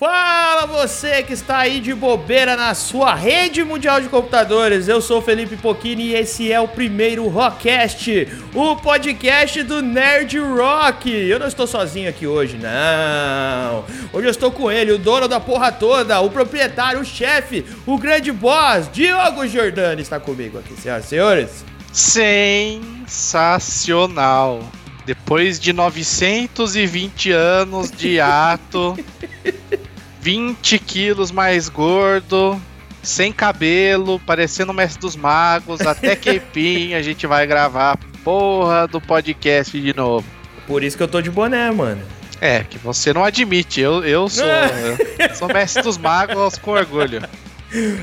Fala você que está aí de bobeira na sua rede mundial de computadores. Eu sou o Felipe Pochini e esse é o primeiro Rockcast, o podcast do Nerd Rock. Eu não estou sozinho aqui hoje, não. Hoje eu estou com ele, o dono da porra toda, o proprietário, o chefe, o grande boss, Diogo Giordani está comigo aqui, senhoras e senhores. Sensacional. Depois de 920 anos de ato, 20 quilos mais gordo, sem cabelo, parecendo o mestre dos magos, até que a gente vai gravar a porra do podcast de novo. Por isso que eu tô de boné, mano. É, que você não admite, eu, eu sou. eu sou mestre dos magos com orgulho.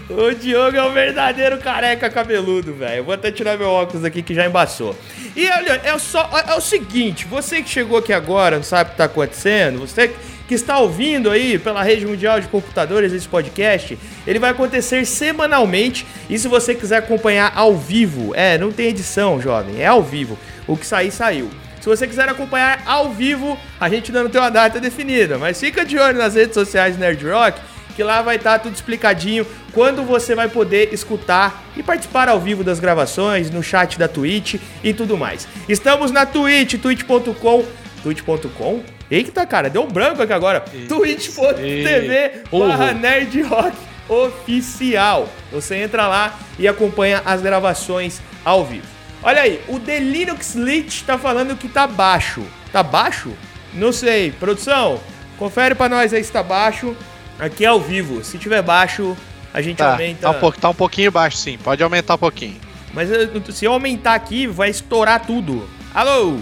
O Diogo é um verdadeiro careca cabeludo, velho. Vou até tirar meu óculos aqui que já embaçou. E olha, é, só, é o seguinte: você que chegou aqui agora, não sabe o que tá acontecendo, você que está ouvindo aí pela rede mundial de computadores esse podcast, ele vai acontecer semanalmente. E se você quiser acompanhar ao vivo, é, não tem edição, jovem, é ao vivo. O que sair, saiu. Se você quiser acompanhar ao vivo, a gente ainda não tem uma data definida, mas fica de olho nas redes sociais Nerd Rock que lá vai estar tá tudo explicadinho quando você vai poder escutar e participar ao vivo das gravações, no chat da Twitch e tudo mais. Estamos na Twitch, twitch.com, twitch.com? Eita, cara, deu um branco aqui agora. twitch.tv barra nerdrock oficial. Você entra lá e acompanha as gravações ao vivo. Olha aí, o The Linux Lit tá falando que tá baixo. Tá baixo? Não sei. Produção, confere para nós aí se tá baixo. Aqui é ao vivo. Se tiver baixo, a gente tá, aumenta. Tá um, tá um pouquinho baixo, sim. Pode aumentar um pouquinho. Mas se eu aumentar aqui, vai estourar tudo. Alô?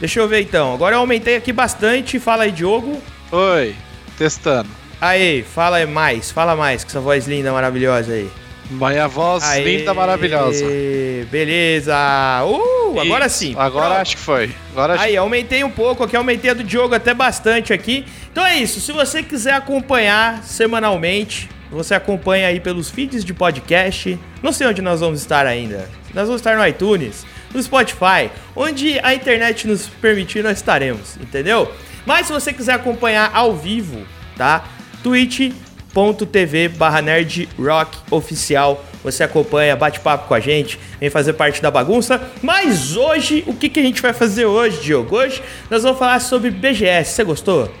Deixa eu ver então. Agora eu aumentei aqui bastante. Fala aí, Diogo. Oi, testando. Aí, fala mais, fala mais, com essa voz linda, maravilhosa aí. Minha voz Aê, linda, maravilhosa. Beleza. Uh, agora sim. Agora Pronto. acho que foi. Agora Aí, aumentei um pouco aqui, aumentei a do Diogo até bastante aqui. Então é isso. Se você quiser acompanhar semanalmente, você acompanha aí pelos feeds de podcast. Não sei onde nós vamos estar ainda. Nós vamos estar no iTunes, no Spotify, onde a internet nos permitir, nós estaremos, entendeu? Mas se você quiser acompanhar ao vivo, tá? Twitch twitch.tv barra oficial. Você acompanha, bate papo com a gente, vem fazer parte da bagunça. Mas hoje, o que, que a gente vai fazer hoje, Diogo? Hoje nós vamos falar sobre BGS. Você gostou?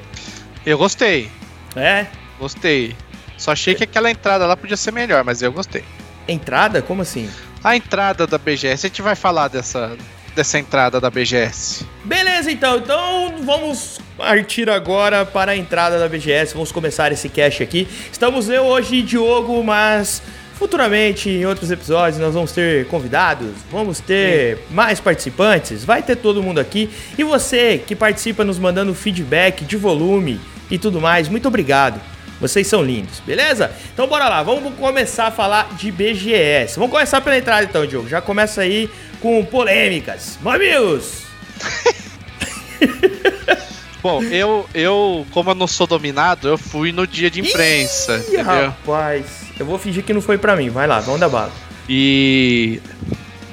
Eu gostei. É? Gostei. Só achei que aquela entrada lá podia ser melhor, mas eu gostei. Entrada? Como assim? A entrada da BGS, a gente vai falar dessa, dessa entrada da BGS. Beleza, então. Então vamos partir agora para a entrada da BGS. Vamos começar esse cast aqui. Estamos eu hoje e Diogo, mas futuramente em outros episódios nós vamos ter convidados, vamos ter Sim. mais participantes, vai ter todo mundo aqui. E você que participa nos mandando feedback de volume e tudo mais, muito obrigado. Vocês são lindos, beleza? Então bora lá, vamos começar a falar de BGS. Vamos começar pela entrada então, Diogo. Já começa aí com polêmicas. Mamilos! Bom, eu, eu, como eu não sou dominado, eu fui no dia de imprensa. Ih, entendeu? rapaz, eu vou fingir que não foi para mim. Vai lá, vamos dar bala. E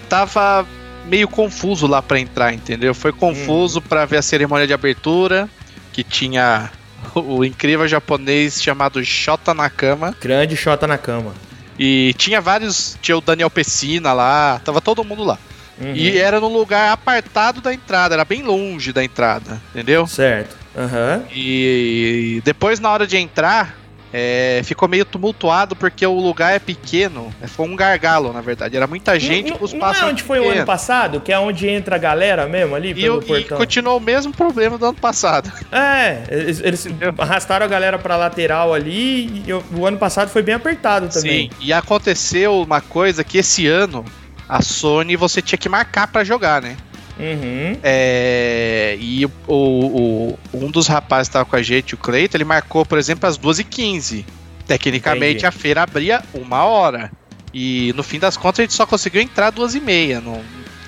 tava meio confuso lá para entrar, entendeu? Foi confuso hum. para ver a cerimônia de abertura, que tinha o incrível japonês chamado Shota Nakama. Grande Shota Nakama. E tinha vários, tinha o Daniel Pessina lá, tava todo mundo lá. Uhum. E era num lugar apartado da entrada, era bem longe da entrada, entendeu? Certo. Uhum. E depois, na hora de entrar, é, ficou meio tumultuado porque o lugar é pequeno. É, foi um gargalo, na verdade. Era muita gente com os passos. Não é onde foi pequeno. o ano passado? Que é onde entra a galera mesmo ali pelo e, portão. E continuou o mesmo problema do ano passado. É, eles, eles arrastaram a galera pra lateral ali e o ano passado foi bem apertado também. Sim, e aconteceu uma coisa que esse ano a Sony você tinha que marcar para jogar, né? Uhum. É, e o, o, um dos rapazes que estava com a gente, o Cleiton, ele marcou, por exemplo, às 2h15. Tecnicamente Entendi. a feira abria uma hora. E no fim das contas a gente só conseguiu entrar e meia. Não,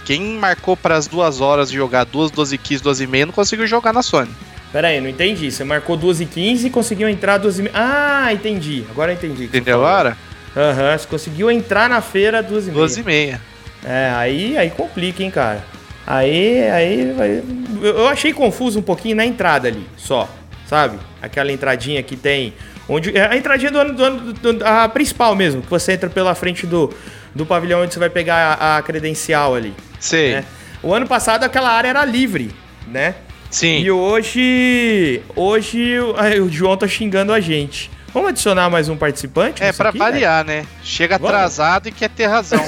quem marcou para as duas horas de jogar duas, 12 e 15, 12 e meia não conseguiu jogar na Sony. Pera aí, não entendi. Você marcou 12 e 15 e conseguiu entrar 12 e meia. Ah, entendi. Agora entendi. Entendeu agora? Aham, uhum, você conseguiu entrar na feira 12 e meia. 12 e meia. É, aí, aí complica, hein, cara. Aí, aí, vai... eu achei confuso um pouquinho na entrada ali, só, sabe? Aquela entradinha que tem Onde, é a entradinha do ano, do ano do, a principal mesmo, que você entra pela frente do, do pavilhão onde você vai pegar a, a credencial ali. Sei. Né? O ano passado aquela área era livre, né? Sim. E hoje. Hoje o, João tá xingando a gente. Vamos adicionar mais um participante? É, pra aqui, variar, né? Chega vamos? atrasado e quer ter razão.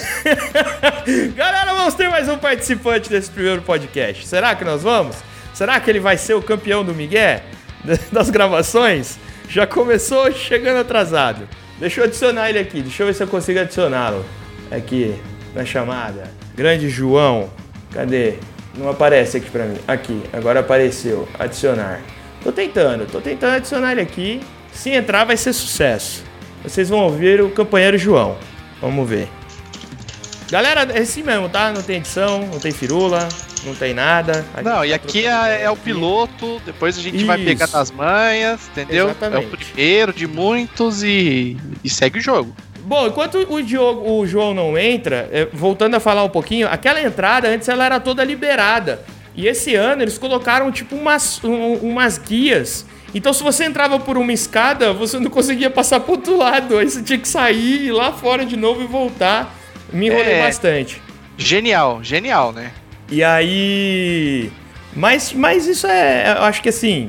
Galera, vamos ter mais um participante desse primeiro podcast. Será que nós vamos? Será que ele vai ser o campeão do Miguel? Das gravações? Já começou chegando atrasado. Deixa eu adicionar ele aqui. Deixa eu ver se eu consigo adicioná-lo. Aqui, na chamada. Grande João. Cadê? Não aparece aqui pra mim. Aqui, agora apareceu. Adicionar. Tô tentando, tô tentando adicionar ele aqui. Se entrar, vai ser sucesso. Vocês vão ouvir o companheiro João. Vamos ver. Galera, é assim mesmo, tá? Não tem edição, não tem firula, não tem nada. Não, e tá aqui é, é, o piloto, depois a gente Isso. vai pegar nas manhas, entendeu? Exatamente. É o primeiro de muitos e, e segue o jogo. Bom, enquanto o, Diogo, o João não entra, é, voltando a falar um pouquinho, aquela entrada antes ela era toda liberada. E esse ano eles colocaram tipo umas, um, umas guias então, se você entrava por uma escada, você não conseguia passar pro outro lado. Aí você tinha que sair, ir lá fora de novo e voltar. Me enrolei é... bastante. Genial, genial, né? E aí. Mas, mas isso é. Eu acho que assim.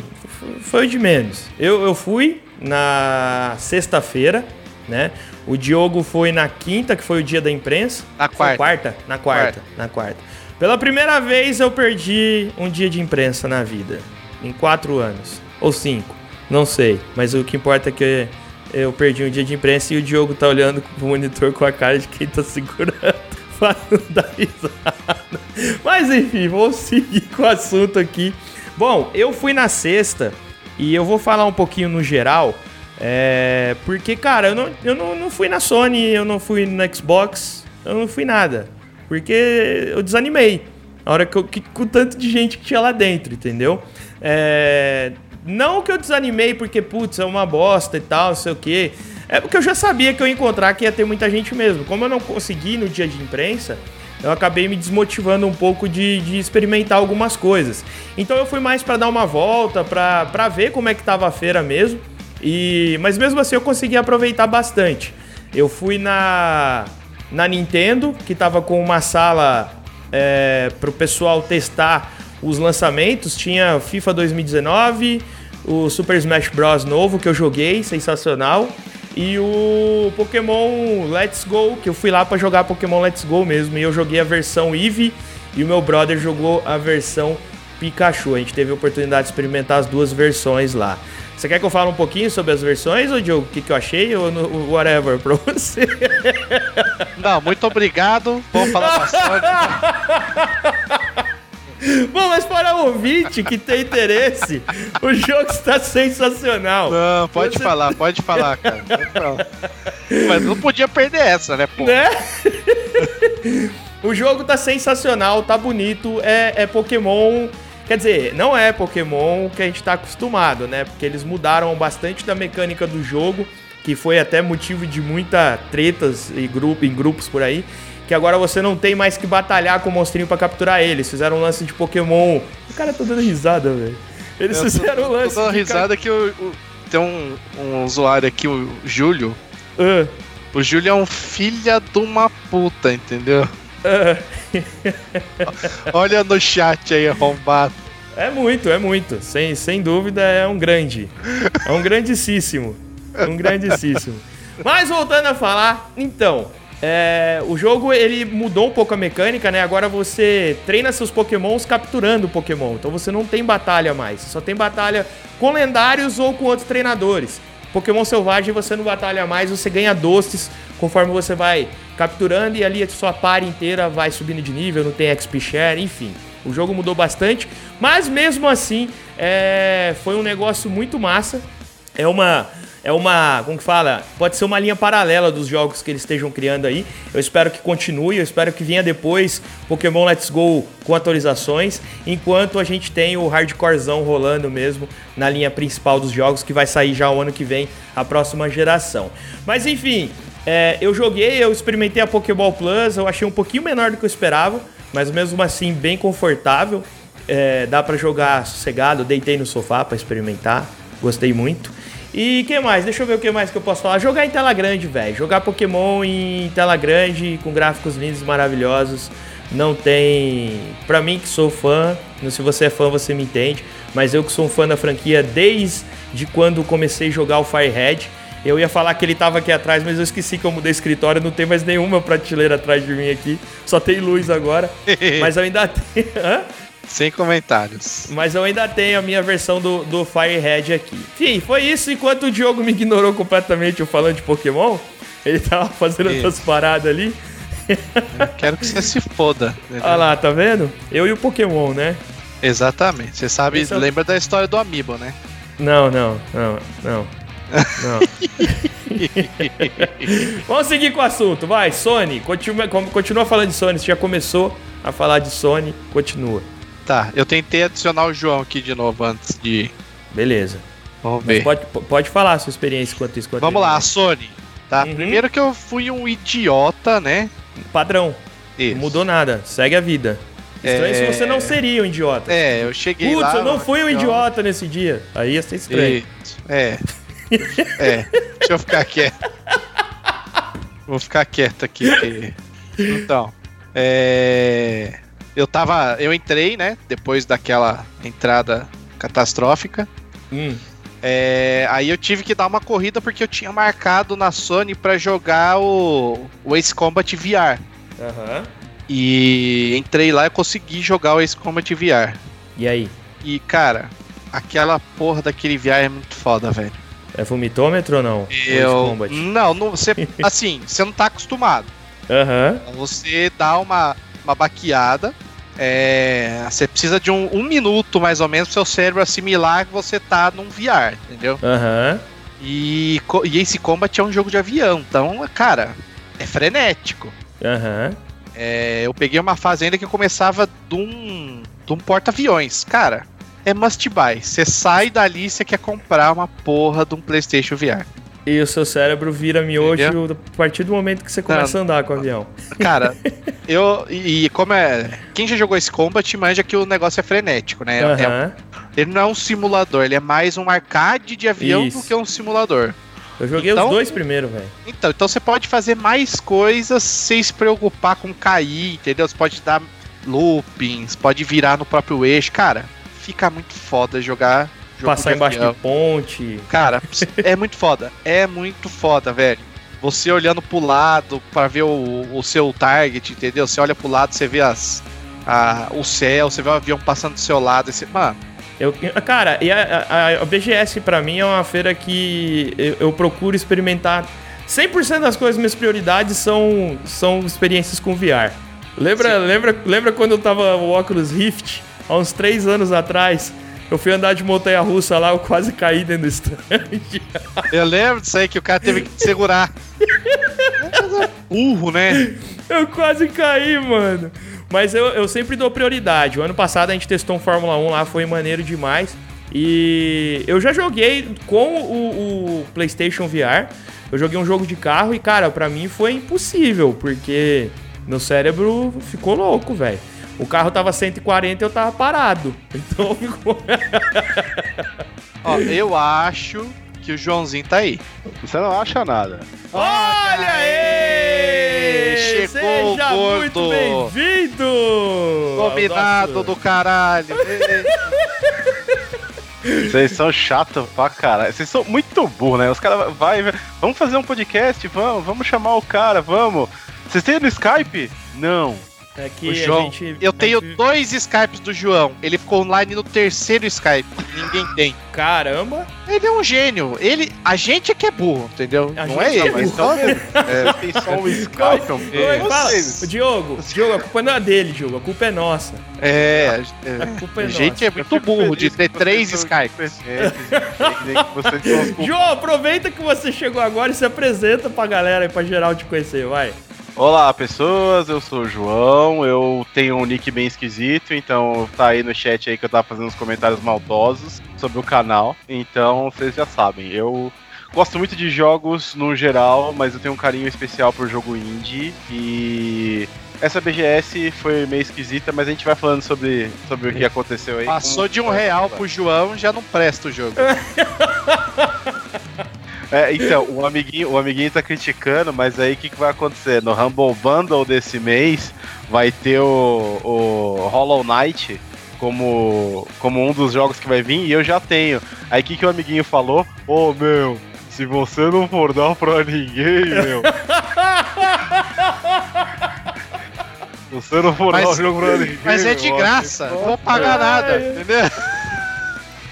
Foi o de menos. Eu, eu fui na sexta-feira, né? O Diogo foi na quinta, que foi o dia da imprensa. Na quarta. quarta? Na quarta, quarta, na quarta. Pela primeira vez eu perdi um dia de imprensa na vida. Em quatro anos ou cinco, não sei. Mas o que importa é que eu perdi um dia de imprensa e o Diogo tá olhando pro monitor com a cara de quem tá segurando. Falando da risada. Mas enfim, vamos seguir com o assunto aqui. Bom, eu fui na sexta e eu vou falar um pouquinho no geral. É, porque, cara, eu, não, eu não, não fui na Sony, eu não fui no Xbox, eu não fui nada. Porque eu desanimei. Na hora que eu. Que, com tanto de gente que tinha lá dentro, entendeu? É, não que eu desanimei porque, putz, é uma bosta e tal, não sei o quê. É porque eu já sabia que eu ia encontrar que ia ter muita gente mesmo. Como eu não consegui no dia de imprensa, eu acabei me desmotivando um pouco de, de experimentar algumas coisas. Então eu fui mais para dar uma volta, para ver como é que tava a feira mesmo. E mas mesmo assim eu consegui aproveitar bastante. Eu fui na na Nintendo, que tava com uma sala é, para o pessoal testar os lançamentos. Tinha FIFA 2019, o Super Smash Bros. novo que eu joguei, sensacional. E o Pokémon Let's Go, que eu fui lá para jogar Pokémon Let's Go mesmo. E eu joguei a versão Eevee e o meu brother jogou a versão Pikachu. A gente teve a oportunidade de experimentar as duas versões lá. Você quer que eu fale um pouquinho sobre as versões, ou Diogo, o que, que eu achei, ou no, whatever pra você? Não, muito obrigado. Vamos falar bastante. Bom, mas para o ouvinte que tem interesse, o jogo está sensacional. Não, pode Você... falar, pode falar, cara. Pode falar. Mas não podia perder essa, né, pô? Né? o jogo tá sensacional, tá bonito, é, é Pokémon. Quer dizer, não é Pokémon que a gente tá acostumado, né? Porque eles mudaram bastante da mecânica do jogo, que foi até motivo de muita tretas e grupo, em grupos por aí que agora você não tem mais que batalhar com o monstrinho para capturar eles. Fizeram um lance de Pokémon. O cara tá dando risada, velho. Eles eu fizeram um lance. Tô dando risada que o, o, tem um, um usuário aqui, o Júlio. Uh. O Júlio é um filha de uma puta, entendeu? Uh. Olha no chat aí, arrombado. É muito, é muito. Sem, sem dúvida, é um grande. É um grandíssimo. Um grandíssimo. Mas voltando a falar, então, é, o jogo ele mudou um pouco a mecânica, né? Agora você treina seus pokémons capturando pokémon. Então você não tem batalha mais. Só tem batalha com lendários ou com outros treinadores. Pokémon selvagem você não batalha mais, você ganha doces conforme você vai capturando e ali a sua par inteira vai subindo de nível, não tem XP share, enfim. O jogo mudou bastante, mas mesmo assim é, foi um negócio muito massa. É uma é uma, como que fala? Pode ser uma linha paralela dos jogos que eles estejam criando aí. Eu espero que continue, eu espero que venha depois Pokémon Let's Go com atualizações, enquanto a gente tem o hardcorezão rolando mesmo na linha principal dos jogos que vai sair já o ano que vem, a próxima geração. Mas enfim, é, eu joguei, eu experimentei a Pokéball Plus, eu achei um pouquinho menor do que eu esperava, mas mesmo assim bem confortável. É, dá para jogar sossegado, deitei no sofá para experimentar, gostei muito. E que mais? Deixa eu ver o que mais que eu posso falar. Jogar em tela grande, velho. Jogar Pokémon em tela grande, com gráficos lindos, maravilhosos. Não tem. Pra mim que sou fã, se você é fã, você me entende. Mas eu que sou um fã da franquia desde quando comecei a jogar o Firehead. Eu ia falar que ele tava aqui atrás, mas eu esqueci que eu mudei escritório, não tem mais nenhuma prateleira atrás de mim aqui. Só tem luz agora. mas eu ainda tenho. Sem comentários. Mas eu ainda tenho a minha versão do, do Firehead aqui. Enfim, foi isso. Enquanto o Diogo me ignorou completamente eu falando de Pokémon, ele tava fazendo isso. essas paradas ali. Eu quero que você se foda. Olha lá, tá vendo? Eu e o Pokémon, né? Exatamente. Você sabe, Esse lembra é... da história do Amiibo, né? Não, não, não, não. Não. Vamos seguir com o assunto, vai, Sony. Continua, continua falando de Sony. Você já começou a falar de Sony, continua. Tá, eu tentei adicionar o João aqui de novo antes de. Beleza. Vamos ver. Pode, pode falar a sua experiência enquanto isso. Vamos lá, a Sony. Tá? Uhum. Primeiro que eu fui um idiota, né? Padrão. Isso. Não mudou nada. Segue a vida. Estranho é... se você não seria um idiota. É, eu cheguei Putz, lá... Putz, eu não fui um idiota nesse dia. Aí ia ser estranho. Isso. É. é. Deixa eu ficar quieto. Vou ficar quieto aqui. Porque... Então, é eu tava. Eu entrei, né? Depois daquela entrada catastrófica. Hum. É, aí eu tive que dar uma corrida porque eu tinha marcado na Sony para jogar o, o Ace Combat VR. Uhum. E entrei lá e consegui jogar o Ace Combat VR. E aí? E cara, aquela porra daquele VR é muito foda, velho. É vomitômetro ou não? Eu. Não, não você, assim, você não tá acostumado. Aham. Uhum. Você dá uma uma baqueada. É, você precisa de um, um minuto mais ou menos pro seu cérebro assimilar que você tá num VR, entendeu? Aham. Uhum. E, e esse Combat é um jogo de avião, então, cara, é frenético. Aham. Uhum. É, eu peguei uma fase ainda que começava de um, de um porta-aviões. Cara, é must buy. Você sai dali e você quer comprar uma porra de um PlayStation VR. E o seu cérebro vira miojo Entendeu? a partir do momento que você começa Não, a andar com o avião. Cara, eu. E como é. Quem já jogou esse Combat manja que o negócio é frenético, né? Uhum. É, ele não é um simulador, ele é mais um arcade de avião Isso. do que um simulador. Eu joguei então, os dois primeiro, velho. Então, então você pode fazer mais coisas sem se preocupar com cair, entendeu? Você pode dar loopings, pode virar no próprio eixo. Cara, fica muito foda jogar Passar embaixo de ponte. Cara, é muito foda. É muito foda, velho. Você olhando pro lado para ver o, o seu target, entendeu? Você olha pro lado, você vê as, a, o céu, você vê o avião passando do seu lado. E você, mano, eu, cara, e a, a, a BGS para mim é uma feira que eu, eu procuro experimentar. 100% das coisas, minhas prioridades são, são experiências com VR. Lembra, lembra, lembra quando eu tava o Oculus Rift, há uns 3 anos atrás? Eu fui andar de montanha russa lá, eu quase caí dentro do stand. Eu lembro disso aí que o cara teve que segurar. Burro, né? Eu quase caí, mano. Mas eu, eu sempre dou prioridade. O ano passado a gente testou um Fórmula 1 lá, foi maneiro demais. E eu já joguei com o, o, PlayStation VR. Eu joguei um jogo de carro e, cara, para mim foi impossível, porque meu cérebro ficou louco, velho. O carro tava 140 e eu tava parado. Então ficou. Ó, eu acho que o Joãozinho tá aí. Você não acha nada. Olha aí! Chegou Seja o gordo! Muito bem-vindo! Combinado do caralho! Vocês são chatos pra caralho. Vocês são muito burros, né? Os caras vai, vamos fazer um podcast, vamos, vamos chamar o cara, vamos. Vocês têm no Skype? Não. É que o João, gente, eu tenho gente... dois Skypes do João. Ele ficou online no terceiro Skype. Ninguém tem. Caramba! Ele é um gênio. Ele, a gente é que é burro, entendeu? A não é ele. É mas então, é, tem só um Skype. É, fala, Diogo, Diogo, a culpa não é dele, Diogo. A culpa é nossa. É, é a, culpa é a nossa. gente é muito burro de ter três Skypes. É, João, aproveita que você chegou agora e se apresenta pra galera e pra geral te conhecer, vai. Olá pessoas, eu sou o João, eu tenho um nick bem esquisito, então tá aí no chat aí que eu tava fazendo uns comentários maldosos sobre o canal, então vocês já sabem, eu gosto muito de jogos no geral, mas eu tenho um carinho especial pro jogo indie e essa BGS foi meio esquisita, mas a gente vai falando sobre, sobre o que aconteceu aí. Passou de um real pro João, já não presta o jogo. É, então, o amiguinho, o amiguinho tá criticando, mas aí o que, que vai acontecer? No Humble Bundle desse mês vai ter o, o Hollow Knight como, como um dos jogos que vai vir e eu já tenho. Aí o que, que o amiguinho falou? Ô oh, meu, se você não for dar pra ninguém, meu. você não for Mas- dar o jogo pra ninguém. Mas é de graça, não vou pagar nada, entendeu?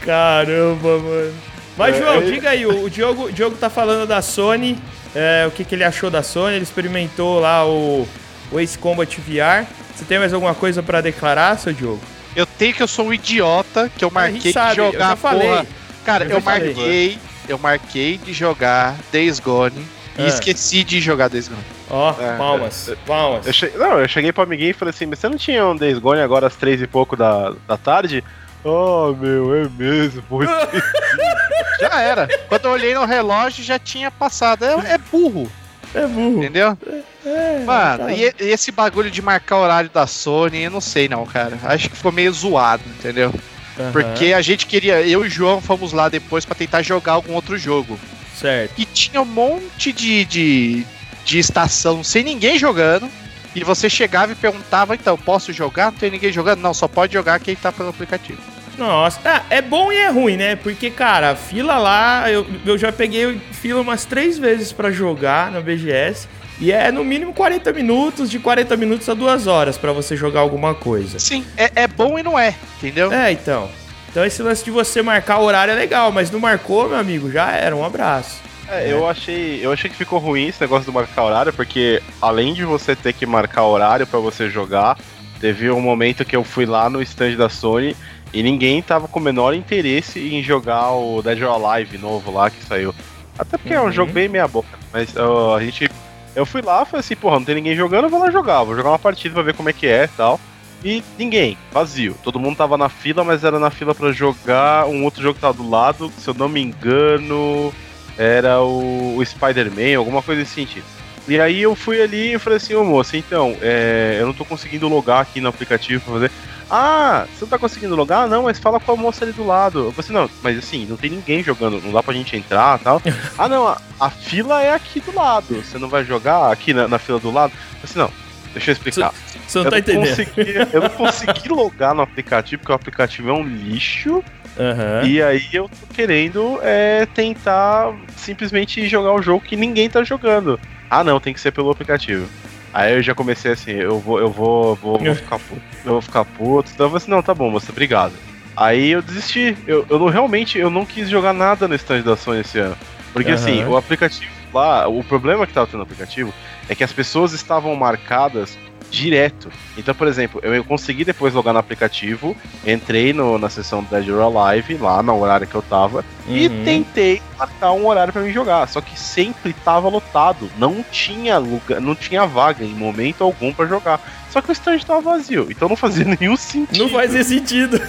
Caramba, mano. Mas, É, João, é- diga aí, o, Diogo, o Diogo tá falando da Sony, é, o que, que ele achou da Sony, ele experimentou lá o, o Ace Combat VR. Você tem mais alguma coisa pra declarar, seu Diogo? Eu tenho que eu sou um idiota, que eu marquei sabe, de eu jogar já falei. porra. Cara, Eu eu, já falei. marquei, eu marquei de jogar Days Gone e Ah. esqueci de jogar Days Gone. Ó, É, palmas, é, palmas. Eu che... Não, eu cheguei pro amiguinho e falei assim, mas você não tinha um Days Gone agora às três e pouco da, da tarde? Oh, meu, é mesmo. Já era. Quando eu olhei no relógio já tinha passado. É, é burro, É burro. entendeu? É, Mano, tá. e, esse bagulho de marcar horário da Sony, eu não sei não, cara. Acho que ficou meio zoado, entendeu? Aham, Porque a gente queria, eu e o João fomos lá depois pra tentar jogar algum outro jogo. Certo. E tinha um monte de, de, de estação sem ninguém jogando. E você chegava e perguntava, então, posso jogar? Não tem ninguém jogando? Não, só pode jogar quem tá pelo aplicativo. Nossa, ah, é bom e é ruim, né? Porque, cara, a fila lá, eu, eu já peguei fila umas três vezes pra jogar na BGS. E é no mínimo 40 minutos, de 40 minutos a duas horas pra você jogar alguma coisa. Sim, é, é bom e não é, entendeu? É, então. Então esse lance de você marcar o horário é legal, mas não marcou, meu amigo, já era. Um abraço. É, eu achei, eu achei que ficou ruim esse negócio do marcar horário, porque além de você ter que marcar horário pra você jogar, teve um momento que eu fui lá no stand da Sony e ninguém tava com o menor interesse em jogar o Dead or Alive novo lá que saiu. Até porque é Uhum. um jogo bem meia boca, mas ó, a gente eu fui lá, falei assim, porra, não tem ninguém jogando, eu vou lá jogar, vou jogar uma partida pra ver como é que é e tal. E ninguém, vazio. Todo mundo tava na fila, mas era na fila pra jogar um outro jogo que tava do lado, se eu não me engano, era o, o Spider-Man, alguma coisa desse sentido. E aí eu fui ali e falei assim, ô moça, então, é, eu não tô conseguindo logar aqui no aplicativo pra fazer. Ah, você não tá conseguindo logar? Não, mas fala com a moça ali do lado. Eu falei assim, não, mas assim, não tem ninguém jogando, não dá pra gente entrar e tal. ah, não, a, a fila é aqui do lado. Você não vai jogar aqui na, na fila do lado? Eu falei assim, não, deixa eu explicar. Você não eu, tá entendendo. consegui, eu não consegui logar no aplicativo, porque o aplicativo é um lixo. Aham. E aí eu tô querendo é, tentar simplesmente jogar o jogo que ninguém tá jogando. Ah não, tem que ser pelo aplicativo. Aí eu já comecei assim, eu vou, eu vou, vou, vou ficar puto. Eu vou ficar puto. Então eu falei assim, não, tá bom, moça, obrigado. Aí eu desisti. Eu, eu não realmente eu não quis jogar nada no stand da Sony esse ano. Porque assim, Aham. o aplicativo lá, o problema que tava tendo no aplicativo é que as pessoas estavam marcadas direto. Então, por exemplo, eu, consegui depois logar no aplicativo, entrei no, na sessão do Dead or Alive, lá no horário que eu tava, e Uhum. tentei marcar um horário pra mim jogar. Só que sempre tava lotado. Não tinha lugar, não tinha vaga em momento algum pra jogar. Só que o stand tava vazio, então não fazia nenhum sentido. Não fazia sentido.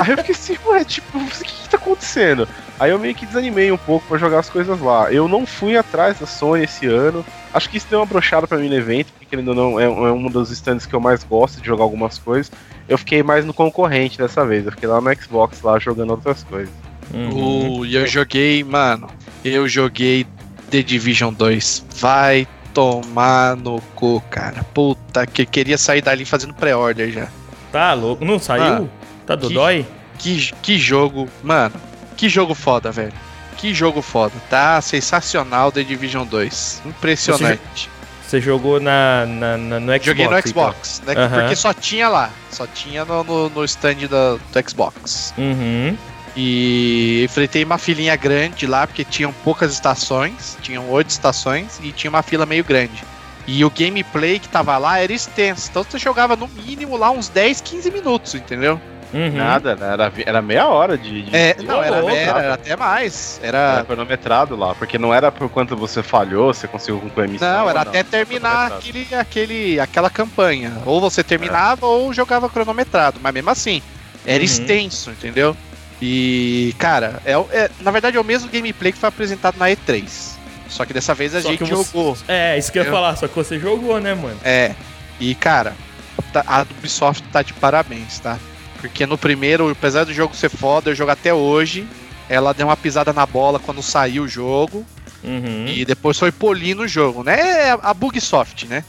Aí eu fiquei assim, ué, tipo, o que, que tá acontecendo? Aí eu meio que desanimei um pouco pra jogar as coisas lá. Eu não fui atrás da Sony esse ano. Acho que isso deu uma brochada pra mim no evento, porque ainda não é, é um dos stands que eu mais gosto de jogar algumas coisas. Eu fiquei mais no concorrente dessa vez. Eu fiquei lá no Xbox lá jogando outras coisas. Uhum. Uh, e eu joguei, mano, eu joguei The Division 2. Vai tomar no cu, cara. Puta, que queria sair dali fazendo pré-order já. Tá louco. Não saiu? Mano, tá do que- dói? Que, que jogo, mano, que jogo foda, velho. Que jogo foda. Tá sensacional The Division 2. Impressionante. Você jogou na, na, na- no Xbox? Joguei no então. Xbox, né? Aham. Porque só tinha lá. Só tinha no, no, no stand da- do Xbox. Uhum. E enfrentei uma filinha grande lá, porque tinham poucas estações, tinham oito estações e tinha uma fila meio grande. E o gameplay que tava lá era extenso, então você jogava no mínimo lá uns 10, 15 minutos, entendeu? Uhum. Nada, né? Era, era meia hora de. de É, não, era, era, era até mais. Era Era. cronometrado lá, porque não era por quanto você falhou, você conseguiu concluir a missão. Não, era até terminar aquele, aquele, aquela campanha. Ou você terminava ou jogava cronometrado, mas mesmo assim, era Uhum. extenso, entendeu? E, cara, é, é- na verdade é o mesmo gameplay que foi apresentado na E3. Só que dessa vez a Só gente você- jogou. É, isso que eu ia falar, só que você jogou, né, mano? É. E, cara, tá- a Ubisoft tá de parabéns, tá? Porque no primeiro, apesar do jogo ser foda, eu jogo até hoje. ela deu uma pisada na bola quando saiu o jogo. Uhum. E depois foi polindo o jogo, né? É a Bugsoft, né?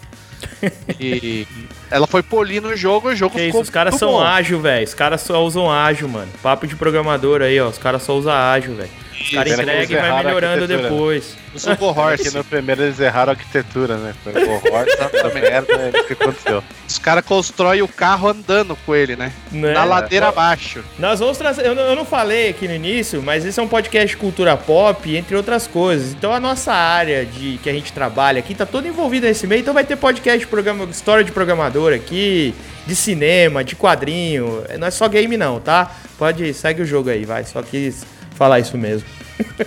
e ela foi polindo o jogo, o jogo Que isso, ficou os caras são bom. ágil, velho. Os caras só usam ágil, mano. Papo de programador aí, ó. Os caras só usam ágil, velho. Os caras que entregam e vai melhorando depois. O Go Aqui Horse. no primeiro eles erraram a arquitetura, né? Foi o Horse, tá merda, é isso que aconteceu. Os caras constroem o carro andando com ele, né? Né? Na ladeira Ó, abaixo. Nós vamos trazer. Eu, não- eu não falei aqui no início, mas esse é um podcast de cultura pop, entre outras coisas. Então a nossa área de que a gente trabalha aqui tá toda envolvida nesse meio. Então vai ter podcast de programa, história de programador aqui, de cinema, de quadrinho. Não é só game, não, tá? Pode, segue o jogo aí, vai. Só quis falar isso mesmo.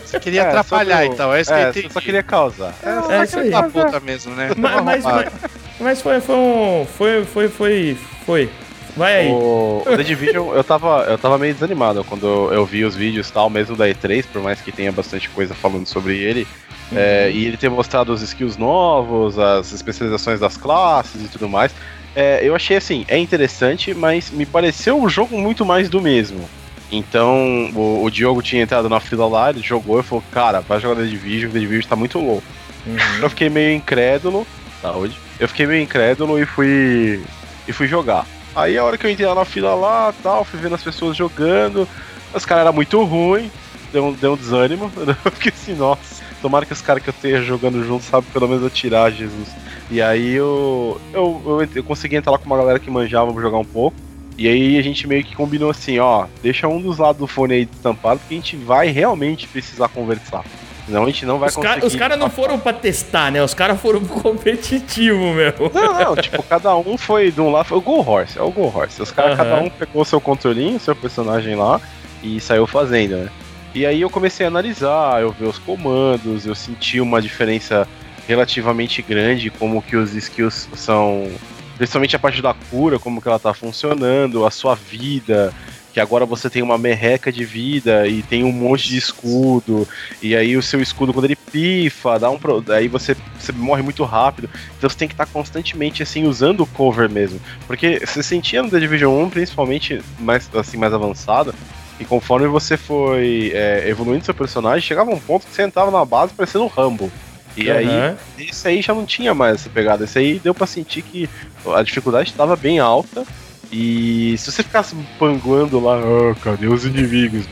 Você queria É, atrapalhar, sobre então. É isso que é, eu entendi. só queria causar. É, É isso aí. Da puta mesmo, né? Mas, mas, mas, mas foi, foi um. Foi, foi, foi. Foi. Vai aí. O, o The Division, eu tava, eu tava meio desanimado quando eu, eu vi os vídeos tal, mesmo da E3, por mais que tenha bastante coisa falando sobre ele. É, e ele ter mostrado os skills novos, as especializações das classes e tudo mais. É, eu achei assim, é interessante, mas me pareceu um jogo muito mais do mesmo. Então, o, o Diogo tinha entrado na fila lá, ele jogou e falou, cara, vai jogar The Division, The Division tá muito louco. Uhum. Eu fiquei meio incrédulo. Saúde. Eu fiquei meio incrédulo e fui. e fui jogar. Aí a hora que eu entrei lá na fila lá tal, fui vendo as pessoas jogando. Os caras eram muito ruins, deu, um- deu um desânimo. Eu fiquei assim, nossa, tomara que os caras que eu esteja jogando junto sabem pelo menos atirar, Jesus. E aí eu, eu, eu, eu consegui entrar lá com uma galera que manjava pra jogar um pouco. E aí a gente meio que combinou assim, ó, deixa um dos lados do fone aí destampado, porque a gente vai realmente precisar conversar. Senão a gente não vai Os conseguir. caras cara não foram pra testar, né? Os caras foram pro competitivo, meu. Não, não, tipo, cada um foi de um lado, foi o Go Horse, é o Go Horse. Os caras, Aham. cada um pegou o seu controlinho, seu personagem lá e saiu fazendo, né? E aí eu comecei a analisar, eu ver os comandos, eu senti uma diferença relativamente grande, como que os skills são, principalmente a parte da cura, como que ela tá funcionando, a sua vida, que agora você tem uma merreca de vida e tem um monte de escudo, e aí o seu escudo quando ele pifa, dá um pro... aí você, você morre muito rápido. Então você tem que estar constantemente assim usando o cover mesmo, porque você sentia no The Division 1, principalmente mais assim mais avançado, e conforme você foi é, evoluindo seu personagem, chegava um ponto que você entrava na base parecendo um Rumble. E aí, Aham. esse aí já não tinha mais essa pegada. Esse aí deu pra sentir que a dificuldade estava bem alta. E se você ficasse panguando lá, ah, cadê os inimigos?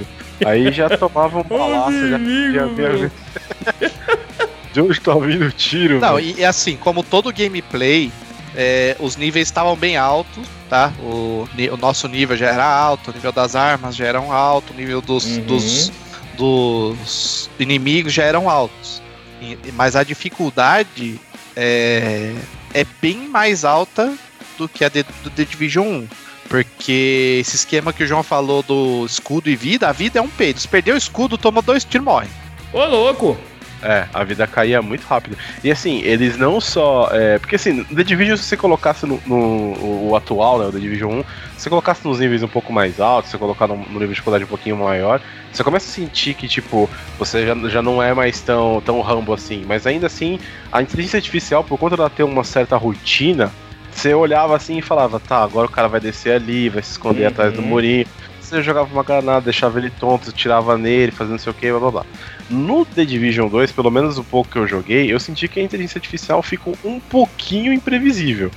Aí já tomava um balaço, já, via. De onde tá vindo o tiro? Não, e, assim, como todo gameplay, é, os níveis estavam bem altos, tá? O, o nosso nível já era alto, o nível das armas já era alto, o nível dos, Uhum. dos, dos inimigos já eram altos. Mas a dificuldade é, é bem mais alta do que a de- do The Division 1. Porque esse esquema que o João falou do escudo e vida, a vida é um peido. Se perder o escudo, toma dois tiros e morre. Ô, louco! É, a vida caía muito rápido. E assim, eles não só. é, porque assim, The Division, se você colocasse no, no- o, atual, né, o The Division 1, se você colocasse nos níveis um pouco mais altos, se você colocar num, num nível de dificuldade um pouquinho maior, você começa a sentir que, tipo, você já, já não é mais tão, tão rambo assim. Mas ainda assim, a inteligência artificial, por conta dela ter uma certa rotina, você olhava assim e falava, tá, agora o cara vai descer ali, vai se esconder Uhum. atrás do murinho. Você jogava uma granada, deixava ele tonto, tirava nele, fazendo não sei o que, blá blá blá. No The Division 2, pelo menos o pouco que eu joguei, eu senti que a inteligência artificial ficou um pouquinho imprevisível.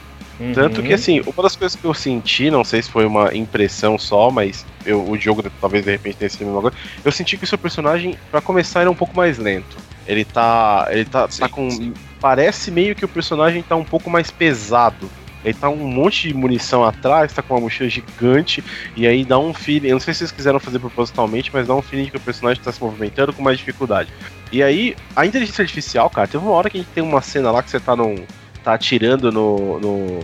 Tanto Uhum. que, assim, uma das coisas que eu senti, não sei se foi uma impressão só, mas eu, o jogo talvez de repente tenha sido a mesma coisa, eu senti que o seu personagem, pra começar, era um pouco mais lento. Ele tá. Ele tá, Sim, tá com. sim. Parece meio que o personagem tá um pouco mais pesado. Ele tá um monte de munição atrás, tá com uma mochila gigante, e aí dá um feeling. Eu não sei se vocês quiseram fazer propositalmente, mas dá um feeling que o personagem tá se movimentando com mais dificuldade. E aí, a inteligência artificial, cara, teve uma hora que a gente tem uma cena lá que você tá num. tá atirando no. no,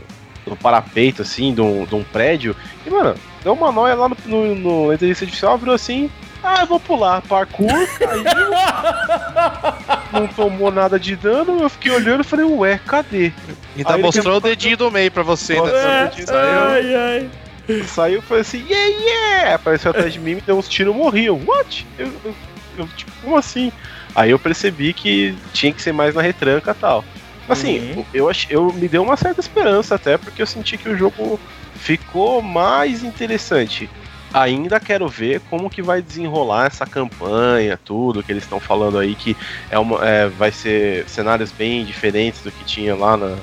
no parapeito, assim, de um, de um prédio. E, mano, deu uma noia lá no, no, no inteligência artificial, virou assim. Ah, eu vou pular, parkour, caiu, não tomou nada de dano, eu fiquei olhando e falei, ué, cadê? Ainda Aí ele mostrou o dedinho do meio pra você. Né? É, ai, ai. Saiu e foi assim, yeah, yeah! Apareceu atrás de mim, me deu uns tiros e morri. Eu, what? Eu, eu- eu, tipo, como assim? Aí eu percebi que tinha que ser mais na retranca e tal. Assim, Uhum. eu, eu me deu uma certa esperança até, porque eu senti que o jogo ficou mais interessante. Ainda quero ver como que vai desenrolar essa campanha, tudo que eles estão falando aí, que é uma, é, vai ser cenários bem diferentes do que tinha lá na,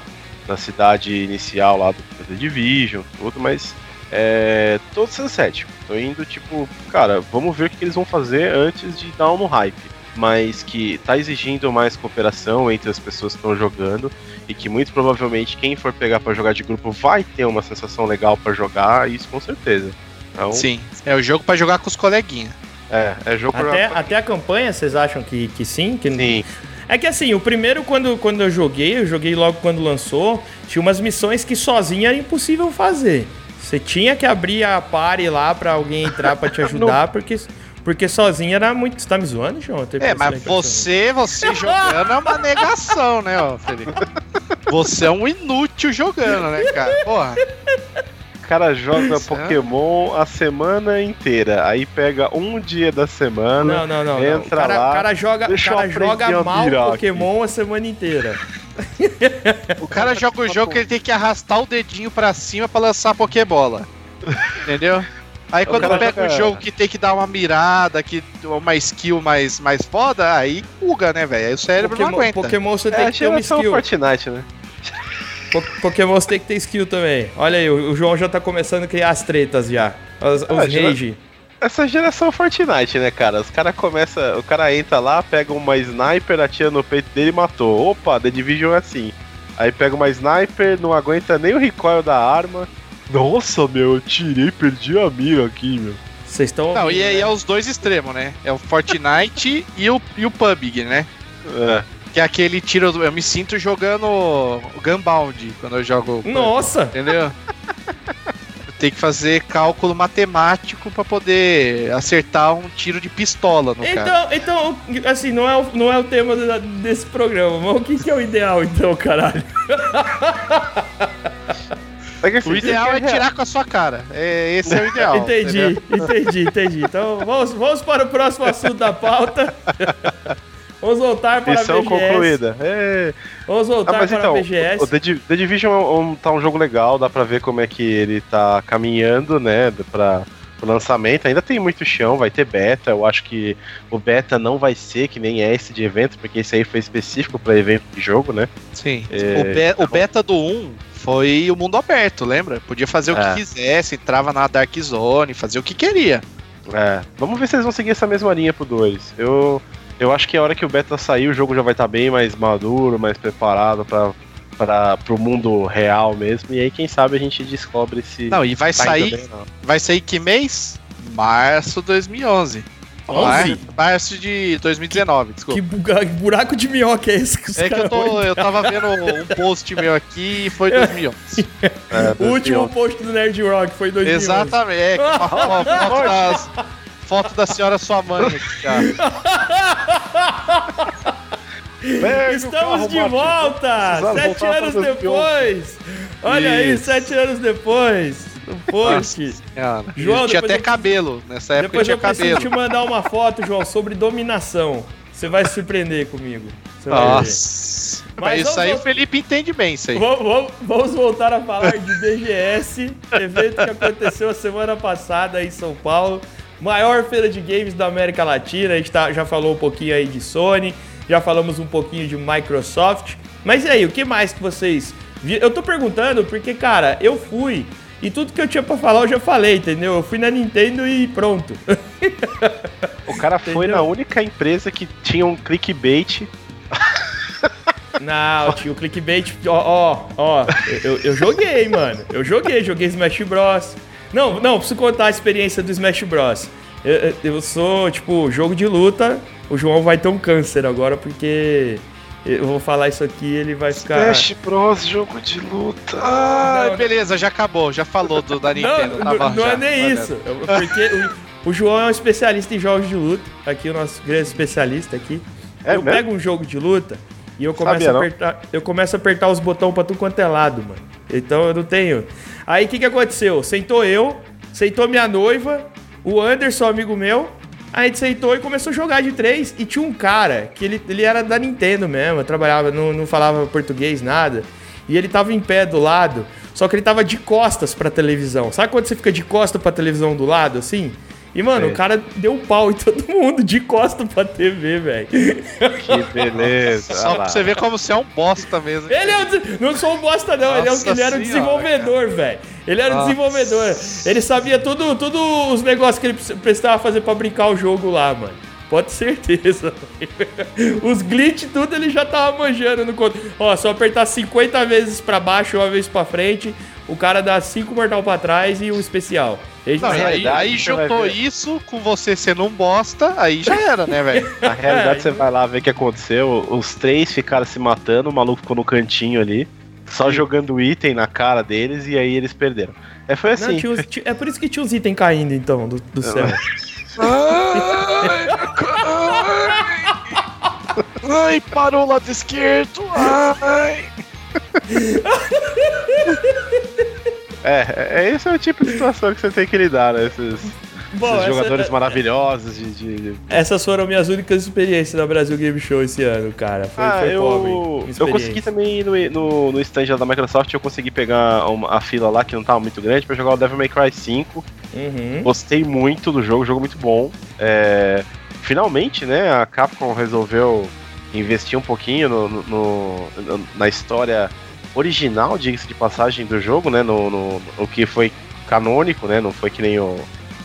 na cidade inicial lá do The Division, tudo, mas é, tô sendo cético. Tô indo tipo, cara, vamos ver o que eles vão fazer antes de dar um hype. Mas que tá exigindo mais cooperação entre as pessoas que estão jogando e que muito provavelmente quem for pegar para jogar de grupo vai ter uma sensação legal para jogar, isso com certeza. Então, Sim, é o jogo para jogar com os coleguinhas. É, é jogo até, pra... até a campanha, vocês acham que, que sim? Que sim. É que assim, o primeiro, quando, quando eu joguei, eu joguei logo quando lançou, tinha umas missões que sozinha era impossível fazer. Você tinha que abrir a party lá pra alguém entrar pra te ajudar, porque, porque sozinho era muito. Você tá me zoando, João? É, mas você, você jogando é uma negação, né, ó, Felipe? Você é um inútil jogando, né, cara? Porra. O cara joga Isso, Pokémon é? a semana inteira. Aí pega um dia da semana. Não, não, não. Entra não. O cara, lá. cara joga, cara joga mal Pokémon aqui. a semana inteira. O cara joga o jogo que ele tem que arrastar o dedinho pra cima pra lançar a Pokébola. Entendeu? Aí quando pega joga... um jogo que tem que dar uma mirada, que uma skill mais, mais foda, aí buga, né, velho? Aí o cérebro Pokémon, não aguenta. Pokémon você tem é, que ter uma skill. Fortnite, né? Pokémon você tem que ter skill também. Olha aí, o João já tá começando a criar as tretas já. Os, os ah, rage. Essa geração Fortnite, né, cara? Os cara começa, o cara entra lá, pega uma sniper, atira no peito dele e matou. Opa, The Division é assim. Aí pega uma sniper, não aguenta nem o recoil da arma. Nossa, meu, eu tirei, perdi a mira aqui, meu. Vocês estão. Não, e aí né? é os dois extremos, né? É o Fortnite e, o, e o PUBG, né? É. Que é aquele tiro. Eu me sinto jogando Gunbound quando eu jogo. Nossa! Entendeu? tem que fazer cálculo matemático para poder acertar um tiro de pistola no então, cara. Então, assim, não é o, não é o tema desse programa, mas o que, que é o ideal então, caralho? É o ideal é tirar com a sua cara. É, esse é o ideal. entendi, entendeu? entendi, entendi. Então vamos, vamos para o próximo assunto da pauta. Vamos voltar para Missão a BGS. concluída. É. Vamos voltar ah, para então, a BGS. O The, The Division é um, tá um jogo legal, dá pra ver como é que ele tá caminhando, né, pra, o lançamento. Ainda tem muito chão, vai ter beta. Eu acho que o beta não vai ser que nem é esse de evento, porque esse aí foi específico para evento de jogo, né? Sim. É... O, be o, beta do 1 foi o mundo aberto, lembra? Podia fazer o é. que quisesse, entrava na Dark Zone, fazia o que queria. É. Vamos ver se eles vão seguir essa mesma linha pro 2. Eu eu acho que a hora que o beta sair, o jogo já vai estar tá bem mais maduro, mais preparado para para o mundo real mesmo. E aí, quem sabe a gente descobre se. Não, e vai tá sair. Bem, vai sair que mês? Março 2011. 11? Março de 2019, desculpa. Que buraco de minhoca é esse que os É que eu, tô, eu tava vendo um post meu aqui e foi 2011. é, 2011. O último post do Nerd Rock foi 2011. Exatamente, é, uma, uma, foto das, Foto da senhora sua mãe aqui, cara. Estamos de volta! Sete anos depois! Olha Isso. aí, sete anos depois! Post. João, tinha até cabelo. Nessa época depois tinha eu cabelo. te mandar uma foto, João, sobre dominação. Você vai se surpreender comigo. Nossa. Mas isso aí o Felipe entende bem, isso aí. Vamos, vamos, voltar a falar de BGS, evento que aconteceu a semana passada em São Paulo. Maior feira de games da América Latina. A gente tá, já falou um pouquinho aí de Sony, já falamos um pouquinho de Microsoft. Mas e aí, o que mais que vocês Eu tô perguntando porque, cara, eu fui e tudo que eu tinha para falar eu já falei, entendeu? Eu fui na Nintendo e pronto. O cara foi na única empresa que tinha um clickbait. Não, tinha o clickbait. Ó, ó, ó. Eu, eu joguei, mano. Eu joguei, joguei Smash Bros. Não, não, preciso contar a experiência do Smash Bros. Eu, eu sou, tipo, jogo de luta. O João vai ter um câncer agora porque eu vou falar isso aqui ele vai ficar. Smash Bros, jogo de luta. Ah, não, beleza, já acabou, já falou do da Nintendo. Não, não, não é nem isso. Porque o, o, João é um especialista em jogos de luta. Aqui o nosso grande especialista aqui. É eu mesmo? pego um jogo de luta e eu começo Sabia, a apertar. Eu começo a apertar os botões pra tudo quanto é lado, mano. Então eu não tenho. Aí o que, que aconteceu? Sentou eu, sentou minha noiva, o Anderson, amigo meu. A gente sentou e começou a jogar de três. E tinha um cara que ele, ele era da Nintendo mesmo, trabalhava, não, não falava português, nada. E ele tava em pé do lado. só que ele tava de costas pra televisão. Sabe quando você fica de costas pra televisão do lado, assim? E, mano, Sei. o cara deu um pau em todo mundo de costas pra TV, velho. Que beleza. Só pra você ver como você é um bosta mesmo. Ele é des- não sou um bosta, não. ele, é Nossa ele era senhora, desenvolvedor, velho. Ele era Nossa. desenvolvedor. Ele sabia tudo, tudo os negócios que ele pre- precisava fazer pra brincar o jogo lá, mano. Pode ter certeza. Os glitch, tudo ele já tava manjando no controle. Ó, só apertar 50 vezes pra baixo, uma vez pra frente, o cara dá 5 mortal pra trás e o especial. Ele- Não, aí, aí juntou isso com você sendo um bosta, aí já era, né, velho? Na realidade, você vai lá ver o que aconteceu. Os três ficaram se matando, o maluco ficou no cantinho ali, só jogando item na cara deles e aí eles perderam. É, foi Não, assim. os- tinha- é por isso que tinha os itens caindo, então, do, do céu. Ai, parou o lado esquerdo. Ai. É, é, esse é o tipo de situação que você tem que lidar, né? Esses, Bom, esses essa- jogadores maravilhosos de. de- Essas foram minhas únicas experiências na Brasil Game Show esse ano, cara. Foi, Ah, foi pobre. eu, em eu consegui também no, no, no stand da Microsoft, eu consegui pegar uma- a fila lá que não tava muito grande pra jogar o Devil May Cry 5. Uhum. Gostei muito do jogo, jogo muito bom. É, finalmente, né, a Capcom resolveu investir um pouquinho no, no- no- na história original, diga-se de passagem, do jogo, né, no, no, no que foi canônico, né, não foi que nem o,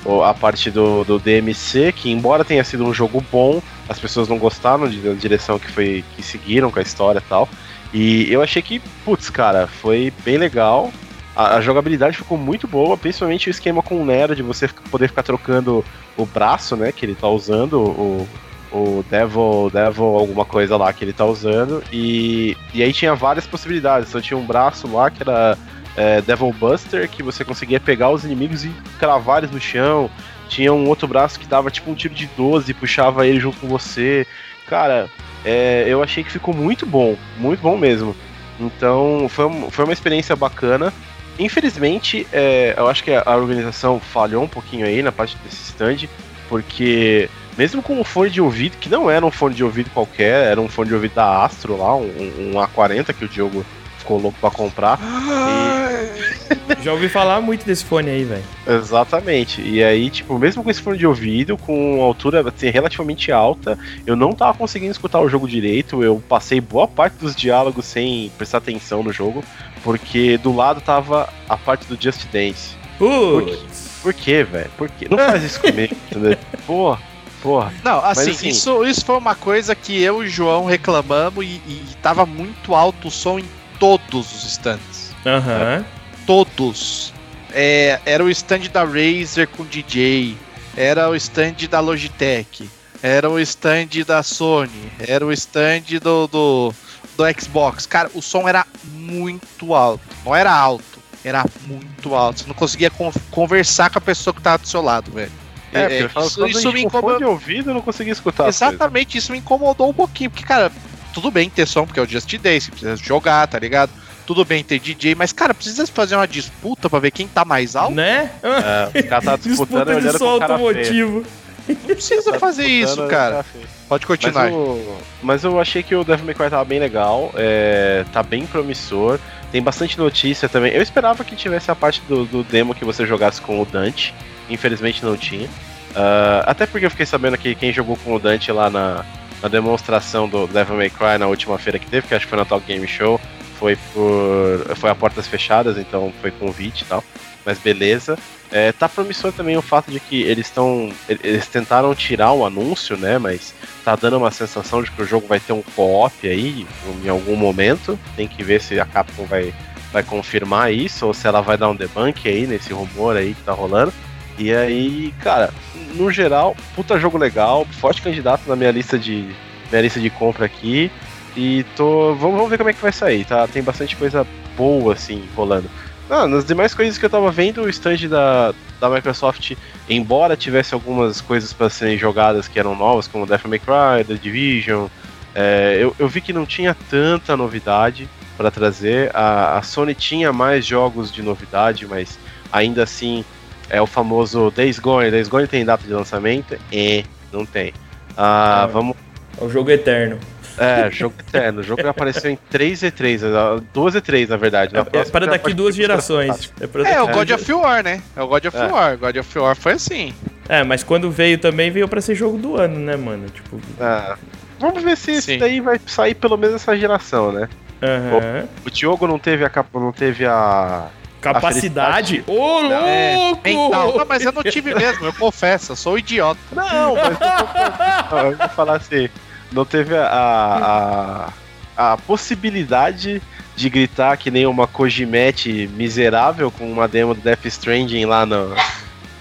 o- a parte do, do DMC, que embora tenha sido um jogo bom, as pessoas não gostaram de- da direção que foi que seguiram com a história e tal. E eu achei que, putz, cara, foi bem legal. A, a jogabilidade ficou muito boa, principalmente o esquema com o Nero de você poder ficar trocando o braço, né, que ele tá usando, o, o Devil, Devil alguma coisa lá que ele tá usando, e, e aí tinha várias possibilidades, então tinha um braço lá que era é, Devil Buster, que você conseguia pegar os inimigos e cravar eles no chão, tinha um outro braço que dava tipo um tiro de 12 e puxava ele junto com você, cara, é, eu achei que ficou muito bom, muito bom mesmo. Então foi, foi uma experiência bacana. Infelizmente, é, eu acho que a organização falhou um pouquinho aí na parte desse stand, porque mesmo com o fone de ouvido, que não era um fone de ouvido qualquer, era um fone de ouvido da Astro lá, um, um A40 que o Diogo ficou louco pra comprar. Já ouvi falar muito desse fone aí, velho. Exatamente. E aí, tipo, mesmo com esse fone de ouvido, com altura assim, relativamente alta, eu não tava conseguindo escutar o jogo direito. Eu passei boa parte dos diálogos sem prestar atenção no jogo, porque do lado tava a parte do Just Dance. Putz. Por quê, velho? Por quê? Não faz isso comigo, entendeu? Porra, porra. Não, assim, assim- Isso, isso foi uma coisa que eu e o João reclamamos e, e tava muito alto o som em todos os stands. Aham. Todos. É, era o stand da Razer com DJ, era o stand da Logitech, era o stand da Sony, era o stand do, do, do Xbox. Cara, o som era muito alto. Não era alto, era muito alto. Você não conseguia con- conversar com a pessoa que tava do seu lado, velho. É, É, eu falo, isso, isso me incomodou. de ouvido, eu não conseguia escutar. Exatamente, isso me incomodou um pouquinho, porque, cara, tudo bem ter som, porque é o Just Dance, precisa jogar, tá ligado? Tudo bem ter DJ, mas, cara, precisa fazer uma disputa pra ver quem tá mais alto? Né? É, o cara tá disputando Disputa de som cara feio. Não precisa fazer isso, cara. Pode Mas, continuar. o- mas eu achei que o Devil May Cry tava bem legal, é, tá bem promissor, tem bastante notícia também. Eu esperava que tivesse a parte do, do demo que você jogasse com o Dante, infelizmente não tinha. Ah, até porque eu fiquei sabendo que quem jogou com o Dante lá na, na demonstração do Devil May Cry na última feira que teve, que acho que foi na Talk Game Show, foi por. foi a portas fechadas, então foi convite e tal. Mas beleza. É, tá promissor também o fato de que eles estão. Eles tentaram tirar o anúncio, né? Mas tá dando uma sensação de que o jogo vai ter um co-op aí em algum momento. Tem que ver se a Capcom vai, vai confirmar isso ou se ela vai dar um debunk aí nesse rumor aí que tá rolando. E aí, cara, no geral, puta jogo legal, forte candidato na minha lista de minha lista de compra aqui. E tô. Vamos, vamos ver como é que vai sair, tá? Tem bastante coisa boa assim rolando. Ah, nas demais coisas que eu tava vendo, o stand da, da Microsoft, embora tivesse algumas coisas para serem jogadas que eram novas, como Death May Cry, The Division, é, eu, eu vi que não tinha tanta novidade para trazer. A, a Sony tinha mais jogos de novidade, mas ainda assim é o famoso Days Gone. Days Gone tem data de lançamento? É, não tem. Ah, Ah. vamos É o jogo eterno. É, jogo eterno. O jogo apareceu em 3 E3, eh, duas E3 na verdade. Na É, próxima para daqui pode duas gerações. É, É, o God of War, né? É o God of É. War. God of War foi assim. É, mas quando veio também veio pra ser jogo do ano, né, mano? Tipo, Ah, vamos ver se Sim. esse daí vai sair pelo menos essa geração, né? aham. O Diogo não teve a capa, não teve a. capacidade. Ô, É, louco! mental. Não, mas eu não tive mesmo, eu confesso, eu sou um idiota. Não, mas eu, tô- não, eu vou falar assim, não teve a, a, a, a possibilidade de gritar que nem uma Kojimete miserável com uma demo do Death Stranding lá no,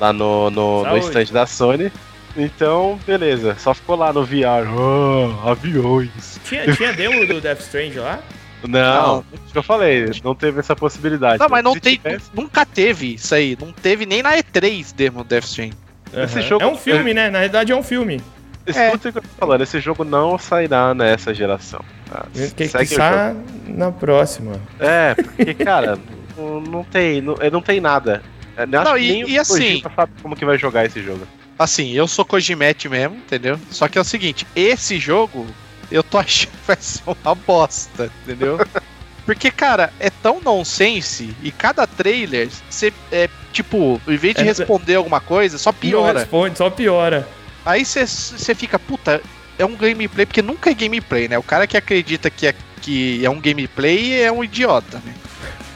lá no, no, no stand da Sony. Então, beleza, só ficou lá no VR. Oh, aviões. Tinha, tinha demo do Death Strange lá? Não, que eu falei, não teve essa possibilidade. Não, mas não Se tem. tivesse- Nunca teve isso aí. Não teve nem na E3 demo Death Stranding. Esse Aham. jogo- É um filme, né? Na realidade é um filme. Escuta o que eu tô falando, esse jogo não sairá nessa geração. tá? Que, sai na próxima. É, porque, cara, não, não tem, não, não tem nada. É, Acho Não, e- e assim- sabe como que vai jogar esse jogo. Assim, eu sou Kojimete mesmo, entendeu? Só que é o seguinte, esse jogo eu tô achando que vai ser uma bosta, entendeu? Porque, cara, é tão nonsense e cada trailer, você, é, tipo, em vez de É, responder alguma coisa, só Não piora. responde, só piora. Aí você fica, puta, é um gameplay, porque nunca é gameplay, né? O cara que acredita que é, que é um gameplay é um idiota, né?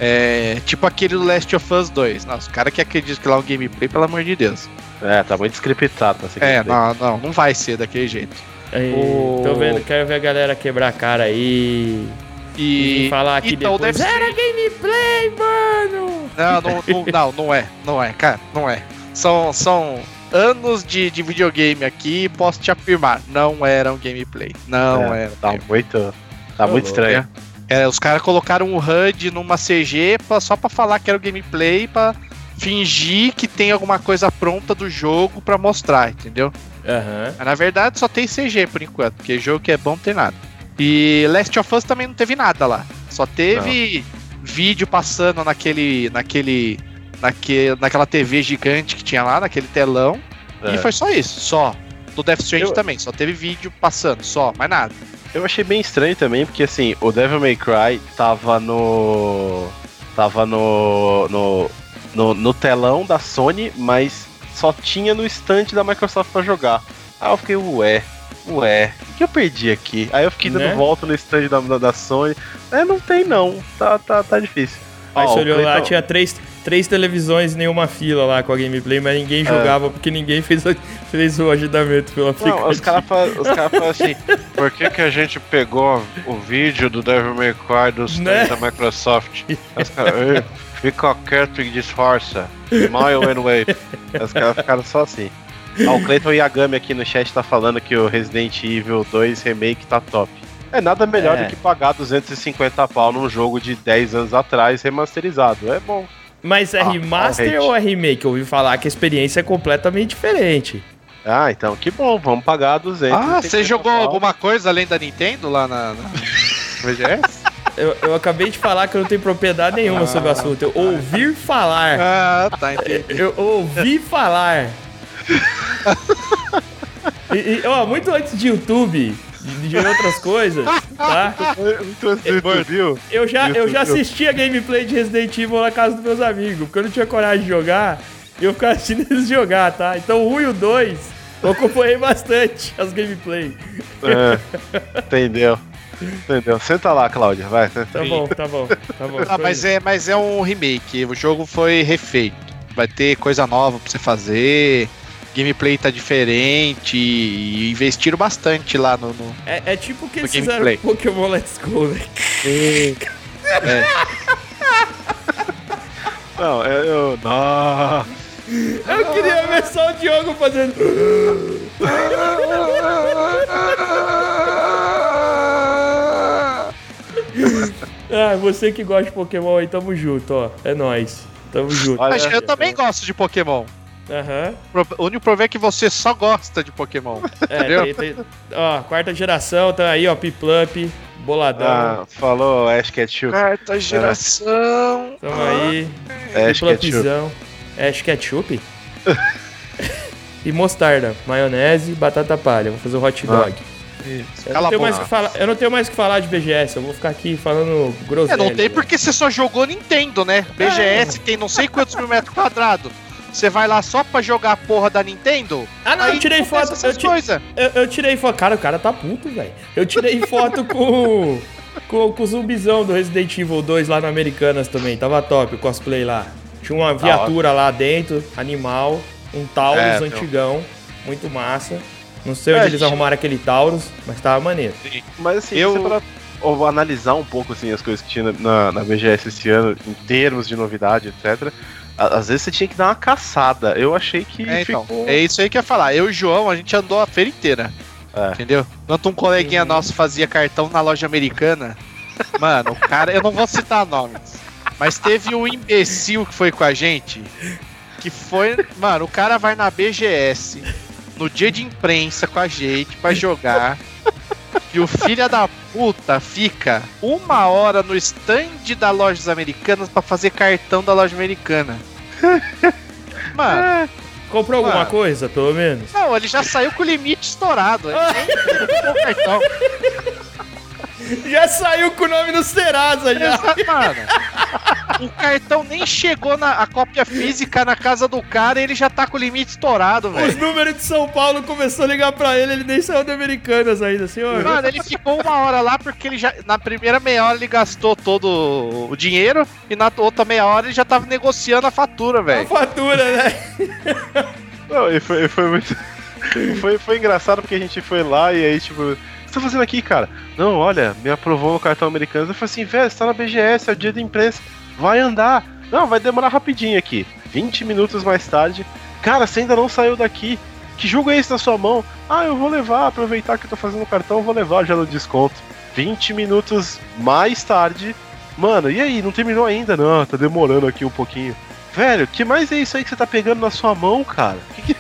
É tipo aquele do Last of Us 2. Nossa, o cara que acredita que lá é um gameplay, pelo amor de Deus. É, tá muito scriptado. Tá É, não, não, não vai ser daquele jeito. Aí, O- Tô vendo, quero ver a galera quebrar a cara aí. E, E. falar que então, depois deve ser- era gameplay, mano! Não, não, não, não, não é, não é, cara, não é. São, são anos de, de videogame aqui, posso te afirmar, não era um gameplay. Não É, era. Tá muito, tá muito estranho. É, os caras colocaram um HUD numa CG pra- só pra falar que era o gameplay, pra fingir que tem alguma coisa pronta do jogo pra mostrar, entendeu? Aham. Mas na verdade só tem CG por enquanto, porque jogo que é bom não tem nada. E Last of Us também não teve nada lá. Só teve vídeo passando naquele. naquele. Naque, naquela TV gigante que tinha lá, naquele telão. É. E foi só isso, só. Do Death Stranding Eu- também, só teve vídeo passando, só, mais nada. Eu achei bem estranho também, porque assim, o Devil May Cry tava no. tava no. no, no, no telão da Sony, mas só tinha no stand da Microsoft pra jogar. Aí eu fiquei, ué, ué, o que eu perdi aqui? Aí eu fiquei dando Né? volta no stand da, da, Sony. É, não tem não, tá, tá, tá difícil. Aí você olhou lá, tinha três, três televisões e nenhuma fila lá com a gameplay, mas ninguém jogava porque ninguém fez, o- fez o agendamento pelo aplicativo. Não, os caras falam cara assim, por que, que a gente pegou o vídeo do Devil May Cry do stand Né? da Microsoft? Os caras, "Ei, fica quieto e disfarça. Smile and wave. Os caras ficaram só assim. Ah, o Clayton Yagami aqui no chat tá falando que o Resident Evil 2 Remake tá top. É nada melhor É. do que pagar 250 pau num jogo de 10 anos atrás remasterizado. É bom. Mas é Ah, remaster ou é remake? Eu ouvi falar que a experiência é completamente diferente. Ah, então que bom, vamos pagar 200. Ah, você jogou alguma coisa além da Nintendo lá na, na VGS? Eu, eu acabei de falar que eu não tenho propriedade nenhuma sobre o assunto. Eu ouvi falar. ah, tá, entendi. Eu ouvi falar. E, e, ó, muito antes de YouTube, de, de outras coisas, tá? Viu? Eu já, eu já YouTube. assistia gameplay de Resident Evil na casa dos meus amigos, porque eu não tinha coragem de jogar, e eu ficava assistindo eles jogar, tá? Então o 1 e o 2, eu acompanhei bastante as gameplay. É, entendeu. Entendeu. Senta lá, Cláudia, vai. Tá bom, tá bom, tá bom. Ah, mas é, mas é um remake, o jogo foi refeito. Vai ter coisa nova pra você fazer, gameplay tá diferente e investiram bastante lá no. no- É, é tipo o que eles fizeram gameplay. com Pokémon Let's Go, né? Não, eu. eu não. Eu queria ver só o Diogo fazendo. Ah, você que gosta de Pokémon aí, tamo junto, ó. É nóis. Tamo junto. Mas eu também gosto de Pokémon. Aham. Pro- O único problema é que você só gosta de Pokémon. É, Entendeu? tem, tem- Ó, quarta geração, tá aí, ó, Piplup, boladão. Ah, falou Ash Ketchup. Quarta geração. Tamo aí. Ash Ketchup. Piplupzão. Ash Ketchup? e mostarda, maionese, batata palha. Vou fazer o hot dog. Eu Cala não, a tenho mais boca. que falar, eu não tenho mais que falar de BGS, eu vou ficar aqui falando groselha. É, não tem porque você só jogou Nintendo, né? BGS tem não sei quantos mil metros quadrados. Você vai lá só pra jogar a porra da Nintendo? Ah, não, eu tirei foto. Eu, ti- coisas. eu, eu tirei foto. Cara, o cara tá puto, velho. Eu tirei foto com, com, com o zumbizão do Resident Evil 2 lá na Americanas também. Tava top o cosplay lá. Tinha uma viatura lá dentro, animal, um Taurus É, meu. antigão, muito massa. Não sei onde É, eles gente- arrumaram aquele Taurus, mas tava maneiro. Mas assim, Eu- eu... você para ou analisar um pouco assim, as coisas que tinha na, na BGS esse ano, em termos de novidade, etc. Às vezes você tinha que dar uma caçada. Eu achei que É, então, ficou. é isso aí que eu ia falar. Eu e o João, a gente andou a feira inteira. É. Entendeu? Enquanto um coleguinha Uhum. nosso fazia cartão na loja americana. Mano, o cara, eu não vou citar nomes. Mas teve um imbecil que foi com a gente. Que foi. Mano, o cara vai na BGS no dia de imprensa com a gente pra jogar. E o filho da puta fica uma hora no stand da lojas americanas pra fazer cartão da loja americana. Mano, Comprou alguma Mano. coisa, pelo menos? não, ele já saiu com o limite estourado. Ele nem comprou cartão. Já saiu com o nome no Serasa já. Exato, mano. O cartão nem chegou na a cópia física na casa do cara e ele já tá com o limite estourado, Os velho. números de São Paulo começou a ligar pra ele, ele nem saiu de Americanas ainda, senhor. Mano, ele ficou uma hora lá porque ele já. Na primeira meia hora ele gastou todo o dinheiro e na outra meia hora ele já tava negociando a fatura, A velho. fatura, né? Não, e foi, e foi muito. foi, foi engraçado porque a gente foi lá e aí, tipo, tá fazendo aqui, cara? Não, olha, me aprovou no cartão americano. Eu falei assim, velho, você tá na BGS, é o dia da imprensa, vai andar. Não, vai demorar rapidinho aqui. 20 minutos mais tarde. Cara, você ainda não saiu daqui. Que jogo é esse na sua mão? Ah, eu vou levar, aproveitar que eu tô fazendo o cartão, vou levar já no desconto. 20 minutos mais tarde. Mano, e aí, não terminou ainda? Não, tá demorando aqui um pouquinho. Velho, que mais é isso aí que você tá pegando na sua mão, cara? Que que...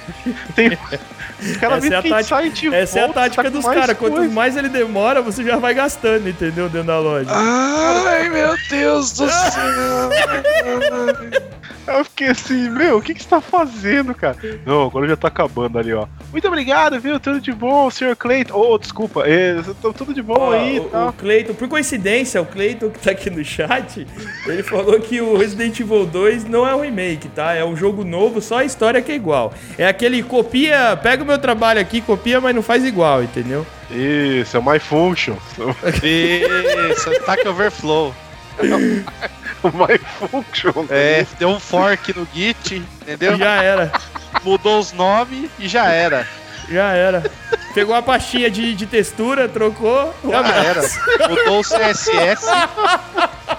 Tem... Os caras Essa é tática- de Essa é a volta, tática tá dos caras. Quanto mais ele demora, você já vai gastando, entendeu? Dentro da loja. Ai, meu Deus do céu. Eu fiquei assim, meu, o que, que você tá fazendo, cara? Não, agora já tá acabando ali, ó. Muito obrigado, viu? Tudo de bom, Sr. Clayton. Oh, desculpa, é, tudo de bom aí e o, tal. o Cleiton, por coincidência, o Cleiton que tá aqui no chat, ele falou que o Resident Evil 2 não é um remake, tá? É um jogo novo, só a história que é igual. É aquele copia, pega o meu trabalho aqui, copia, mas não faz igual, entendeu? Isso, é o My Function. Isso, Stack Overflow. My Function. É, deu um fork no Git, entendeu? Já era, Mudou os nomes e já era. já era. Pegou a pastinha de, de textura, trocou, Já abraço. era. Mudou o CSS.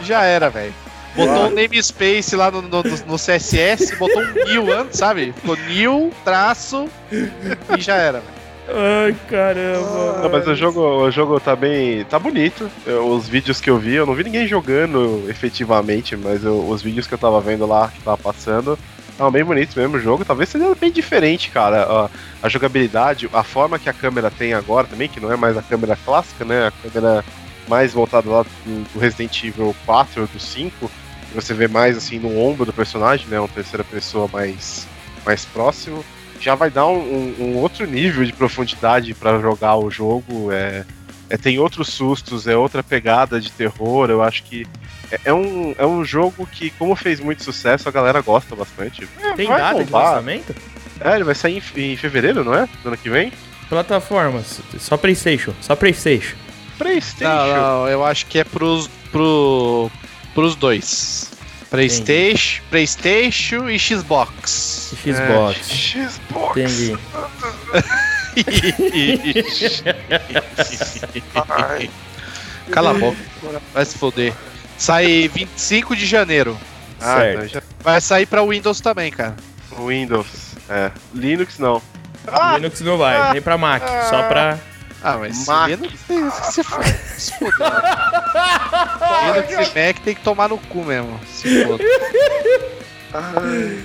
Já era, velho. Botou um namespace lá no, no, no CSS, botou um new antes, sabe? Ficou new, traço e já era, velho. Ai, caramba. Não, mas o jogo, o jogo tá bem. tá bonito. Eu- os vídeos que eu vi, eu não vi ninguém jogando efetivamente, mas eu- os vídeos que eu tava vendo lá, que tava passando, estavam bem bonitos mesmo o jogo. Talvez seja bem diferente, cara. A, a jogabilidade, a forma que a câmera tem agora também, que não é mais a câmera clássica, né? A câmera mais voltada lá do, do Resident Evil 4 ou do 5. que Você vê mais assim no ombro do personagem, né? Uma terceira pessoa mais, mais próximo já vai dar um, um- um outro nível de profundidade pra jogar o jogo. É, é, tem outros sustos, é outra pegada de terror. Eu acho que é, é um, é um jogo que, como fez muito sucesso, a galera gosta bastante. É, Tem data de bombar. lançamento? É, ele vai sair em, em fevereiro, não é? Do ano que vem? Plataformas, só Playstation, só Playstation. PlayStation. Não, não, eu acho que é pros, pro, pros dois. Playstation, Playstation e Xbox. Xbox. É, Xbox. Entendi. Cala a boca. Vai se foder. Sai 25 de janeiro. ah, Certo. não, já- Vai sair pra Windows também, cara. Windows. É. Linux não. Linux não vai, nem pra Mac, só pra. Ah, mas Mac. Linux tem se foda. Se foda. Linux e Mac tem que tomar no cu mesmo. Se foda. Ai,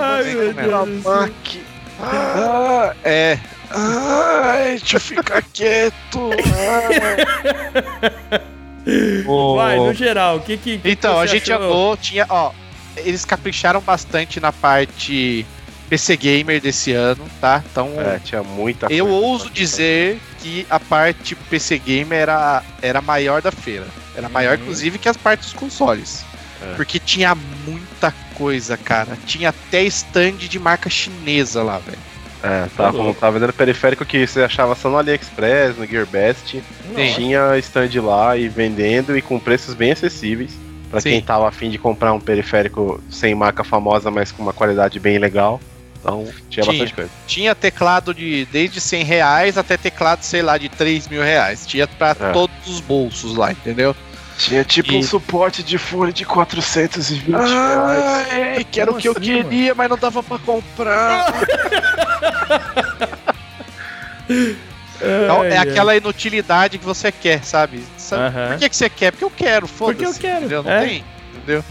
Ai, meu como, Deus. Mac. Ah, é. Ai, deixa eu ficar quieto. Vai, no geral, o que que. que Então, você a gente achou? andou, tinha, ó, eles capricharam bastante na parte PC Gamer desse ano, tá? Então, É, tinha muita eu coisa. ouso dizer que que a parte PC Game era, era a maior da feira. Era maior, Uhum. inclusive, que as partes dos consoles. É. Porque tinha muita coisa, cara. Tinha até stand de marca chinesa lá, velho. É, tava, louco. tava vendendo periférico que você achava só no AliExpress, no GearBest. Sim. Tinha stand lá e vendendo e com preços bem acessíveis. Pra Sim. quem tava afim de comprar um periférico sem marca famosa, mas com uma qualidade bem legal. Então tinha, Tinha. bastante coisa. Tinha teclado de desde 100 reais até teclado, sei lá, de 3 mil reais. Tinha pra É. todos os bolsos lá, entendeu? Tinha tipo E- um suporte de fone de 420 é, que era o que eu assim, queria, mas não dava pra comprar. Então, é Ai, aquela inutilidade que você quer, sabe? Sabe- Aham. Por que, que você quer? Porque eu quero, foda-se. Porque eu quero, entendeu? Não é. tem, entendeu?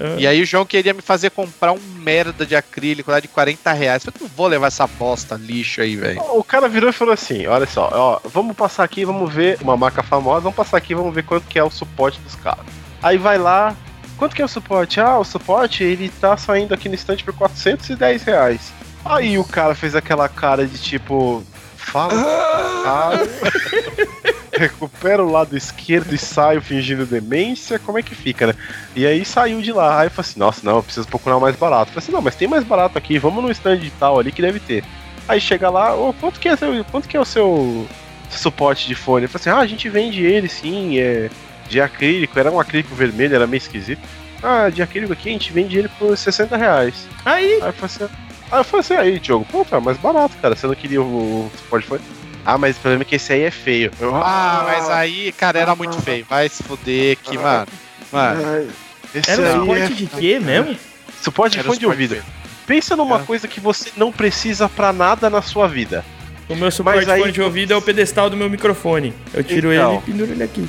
Ai. E aí o João queria me fazer comprar um merda de acrílico lá de 40 reais. Eu não vou levar essa bosta lixo aí, velho. O cara virou e falou assim: olha só, ó, vamos passar aqui, vamos ver uma marca famosa, vamos passar aqui, vamos ver quanto que é o suporte dos caras. Aí vai lá, quanto que é o suporte? Ah, o suporte ele tá saindo aqui no estante por 410 reais. Aí o cara fez aquela cara de tipo, fala, cara, recupera o lado esquerdo e saio fingindo demência, como é que fica, né? E aí saiu de lá, aí eu falei assim, nossa, não, eu preciso procurar mais barato. Eu falei assim, não, mas tem mais barato aqui, vamos no stand de tal ali que deve ter. Aí chega lá, ô, quanto que é seu, quanto que é o seu suporte de fone? Eu falei assim, ah, a gente vende ele sim, é de acrílico, era um acrílico vermelho, era meio esquisito. Ah, de acrílico aqui a gente vende ele por 60 reais. Aí, Aí eu falei assim, aí eu falei assim, aí, Diogo, pô, tá mais barato, cara, você não queria o suporte de fone? Ah, mas o problema é que esse aí é feio. Eu, Ah, mas aí, cara, era muito feio. Vai se fuder que, mano. Mano, era um suporte é... de quê mesmo? Suporte de fone de ouvido. feio. Pensa numa É. coisa que você não precisa pra nada na sua vida. O meu suporte aí- fone de ouvido é o pedestal do meu microfone. Eu tiro Então. ele e penduro ele aqui.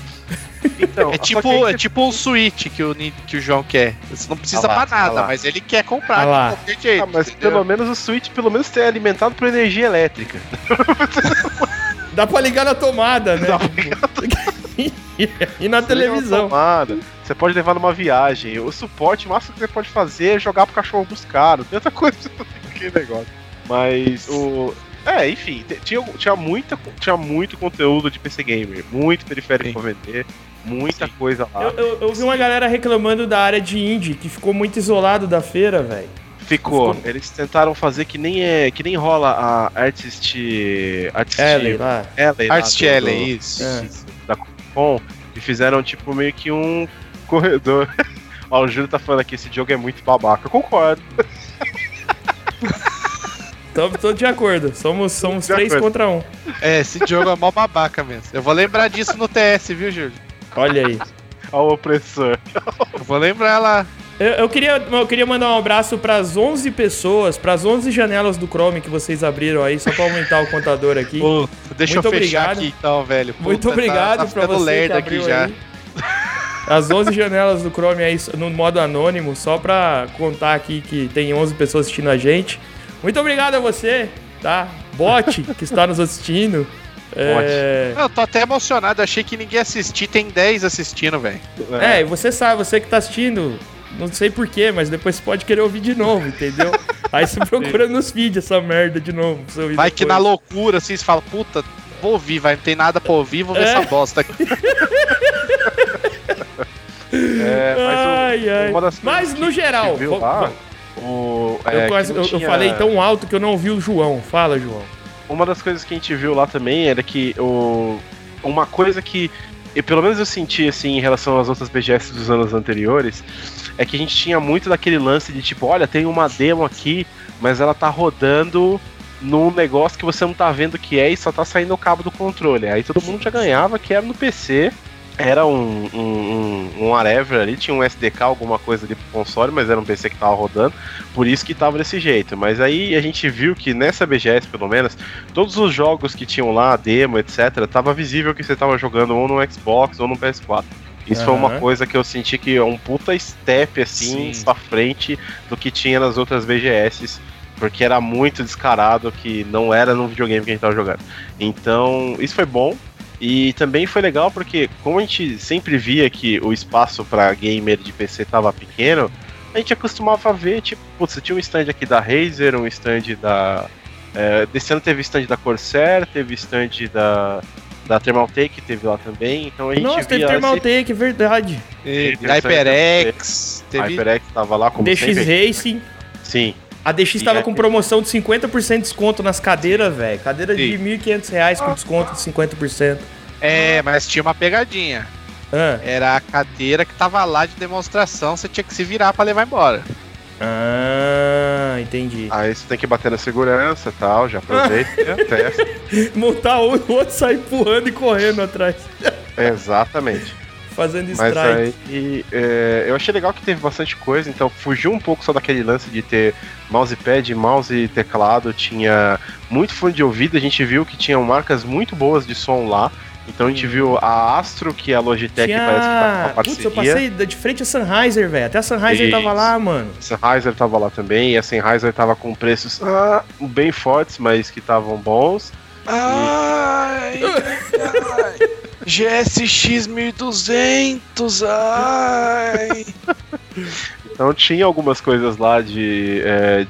Então, É tipo, é você- tipo um Switch que o, que o João quer. Você não precisa Ah lá, pra nada, ah mas ele quer comprar Ah de qualquer jeito. Ah, mas entendeu? pelo menos o Switch, pelo menos é alimentado por energia elétrica. Dá pra ligar na tomada, né? Dá e na Você liga uma televisão. tomada, Você pode levar numa viagem. O suporte, o máximo que você pode fazer é jogar pro cachorro buscar. Não tem outra coisa que negócio. Mas o. É, enfim, tinha, tinha, muita, tinha muito conteúdo de PC Gamer, muito periférico Sim. pra vender, muita Sim. coisa lá. Eu, eu- eu vi uma galera reclamando da área de indie, que ficou muito isolado da feira, velho. Ficou. Ficou- Eles tentaram fazer que nem é. que nem rola a Artist. Artist Ellen lá. Ellen lá Artist do- Ellen, do- isso. É. da Capcom e fizeram tipo meio que um corredor. Ó, o Júlio tá falando aqui, esse jogo é muito babaca. Eu concordo. Tô, tô de acordo. Somos, somos De três acordo. contra um. É, esse jogo é mó babaca mesmo. Eu vou lembrar disso no TS, viu, Júlio? Olha aí. Ó, o opressor. Eu vou lembrar lá. Eu, eu queria, eu queria mandar um abraço pras 11 pessoas, pras 11 janelas do Chrome que vocês abriram aí, só pra aumentar o contador aqui. Pô, deixa Muito eu fechar obrigado. aqui então, velho. Puta, Muito tá- obrigado tá pra ficando você que lerdo abriu aqui já. aí. As 11 janelas do Chrome aí no modo anônimo, só pra contar aqui que tem 11 pessoas assistindo a gente. Muito obrigado a você, tá? Bot, que está nos assistindo. É, Eu tô até emocionado, achei que ninguém assistia, tem 10 assistindo, velho. é, e você sabe, você que tá assistindo, não sei porquê, mas depois você pode querer ouvir de novo, entendeu? Aí você procura nos vídeos essa merda de novo. pra você ouvir Vai que na loucura, assim, você fala, puta, vou ouvir, vai, não tem nada pra ouvir, vou ver É. essa bosta aqui. É, mas o- Ai, ai. uma das coisas Mas que no geral, que viu lá, o, eu, é, eu- eu tinha- falei tão alto que eu não ouvi o João. Fala, João. Uma das coisas que a gente viu lá também era que o, uma coisa que eu, pelo menos eu senti assim em relação às outras BGS dos anos anteriores é que a gente tinha muito daquele lance de tipo, olha, tem uma demo aqui, mas ela tá rodando num negócio que você não tá vendo o que é e só tá saindo o cabo do controle. Aí todo mundo já ganhava que era no PC. Era um, um, um, um ali, tinha um SDK, alguma coisa ali pro console, mas era um PC que tava rodando, por isso que tava desse jeito. Mas aí a gente viu que nessa BGS, pelo menos, todos os jogos que tinham lá, demo, etc., tava visível que você tava jogando ou no Xbox ou no PS4. Isso foi uma coisa que eu senti que é um puta step assim Sim. pra frente do que tinha nas outras BGS, porque era muito descarado que não era no videogame que a gente tava jogando. Então, isso foi bom. E também foi legal porque, como a gente sempre via que o espaço pra gamer de PC tava pequeno, a gente acostumava ver, tipo, putz, você tinha um stand aqui da Razer, um stand da, É, desse ano teve stand da Corsair, teve stand da, da Thermaltake, teve lá também. Então a gente Nossa, teve Thermaltake, verdade. E Teve HyperX, A teve HyperX tava lá como DX sempre. Racing. Sim. A DX E tava é- com promoção de 50% de desconto nas cadeiras, velho. Cadeira de Sim. 1.500 reais com desconto de 50%. É, mas tinha uma pegadinha. Ah, Era a cadeira que tava lá de demonstração, você tinha que se virar pra levar embora. ah entendi. Aí você tem que bater na segurança e tal, já aproveita e testa. Montar um, o outro sai empurrando e correndo atrás. Exatamente. Fazendo Mas strike. aí é, eu achei legal que teve bastante coisa, então fugiu um pouco só daquele lance de ter mousepad, mouse e teclado, tinha muito fone de ouvido, a gente viu que tinham marcas muito boas de som lá. Então a gente viu a Astro, que a Logitech Tinha... parece que tá com uma Putz, eu parceria. passei da- de frente a Sennheiser, velho. Até a Sennheiser tava Isso. lá, mano. A Sennheiser tava lá também, e a Sennheiser tava com preços ah, bem fortes, mas que estavam bons. Ai, ai. GSX 1200, ai. Então tinha algumas coisas lá de, é,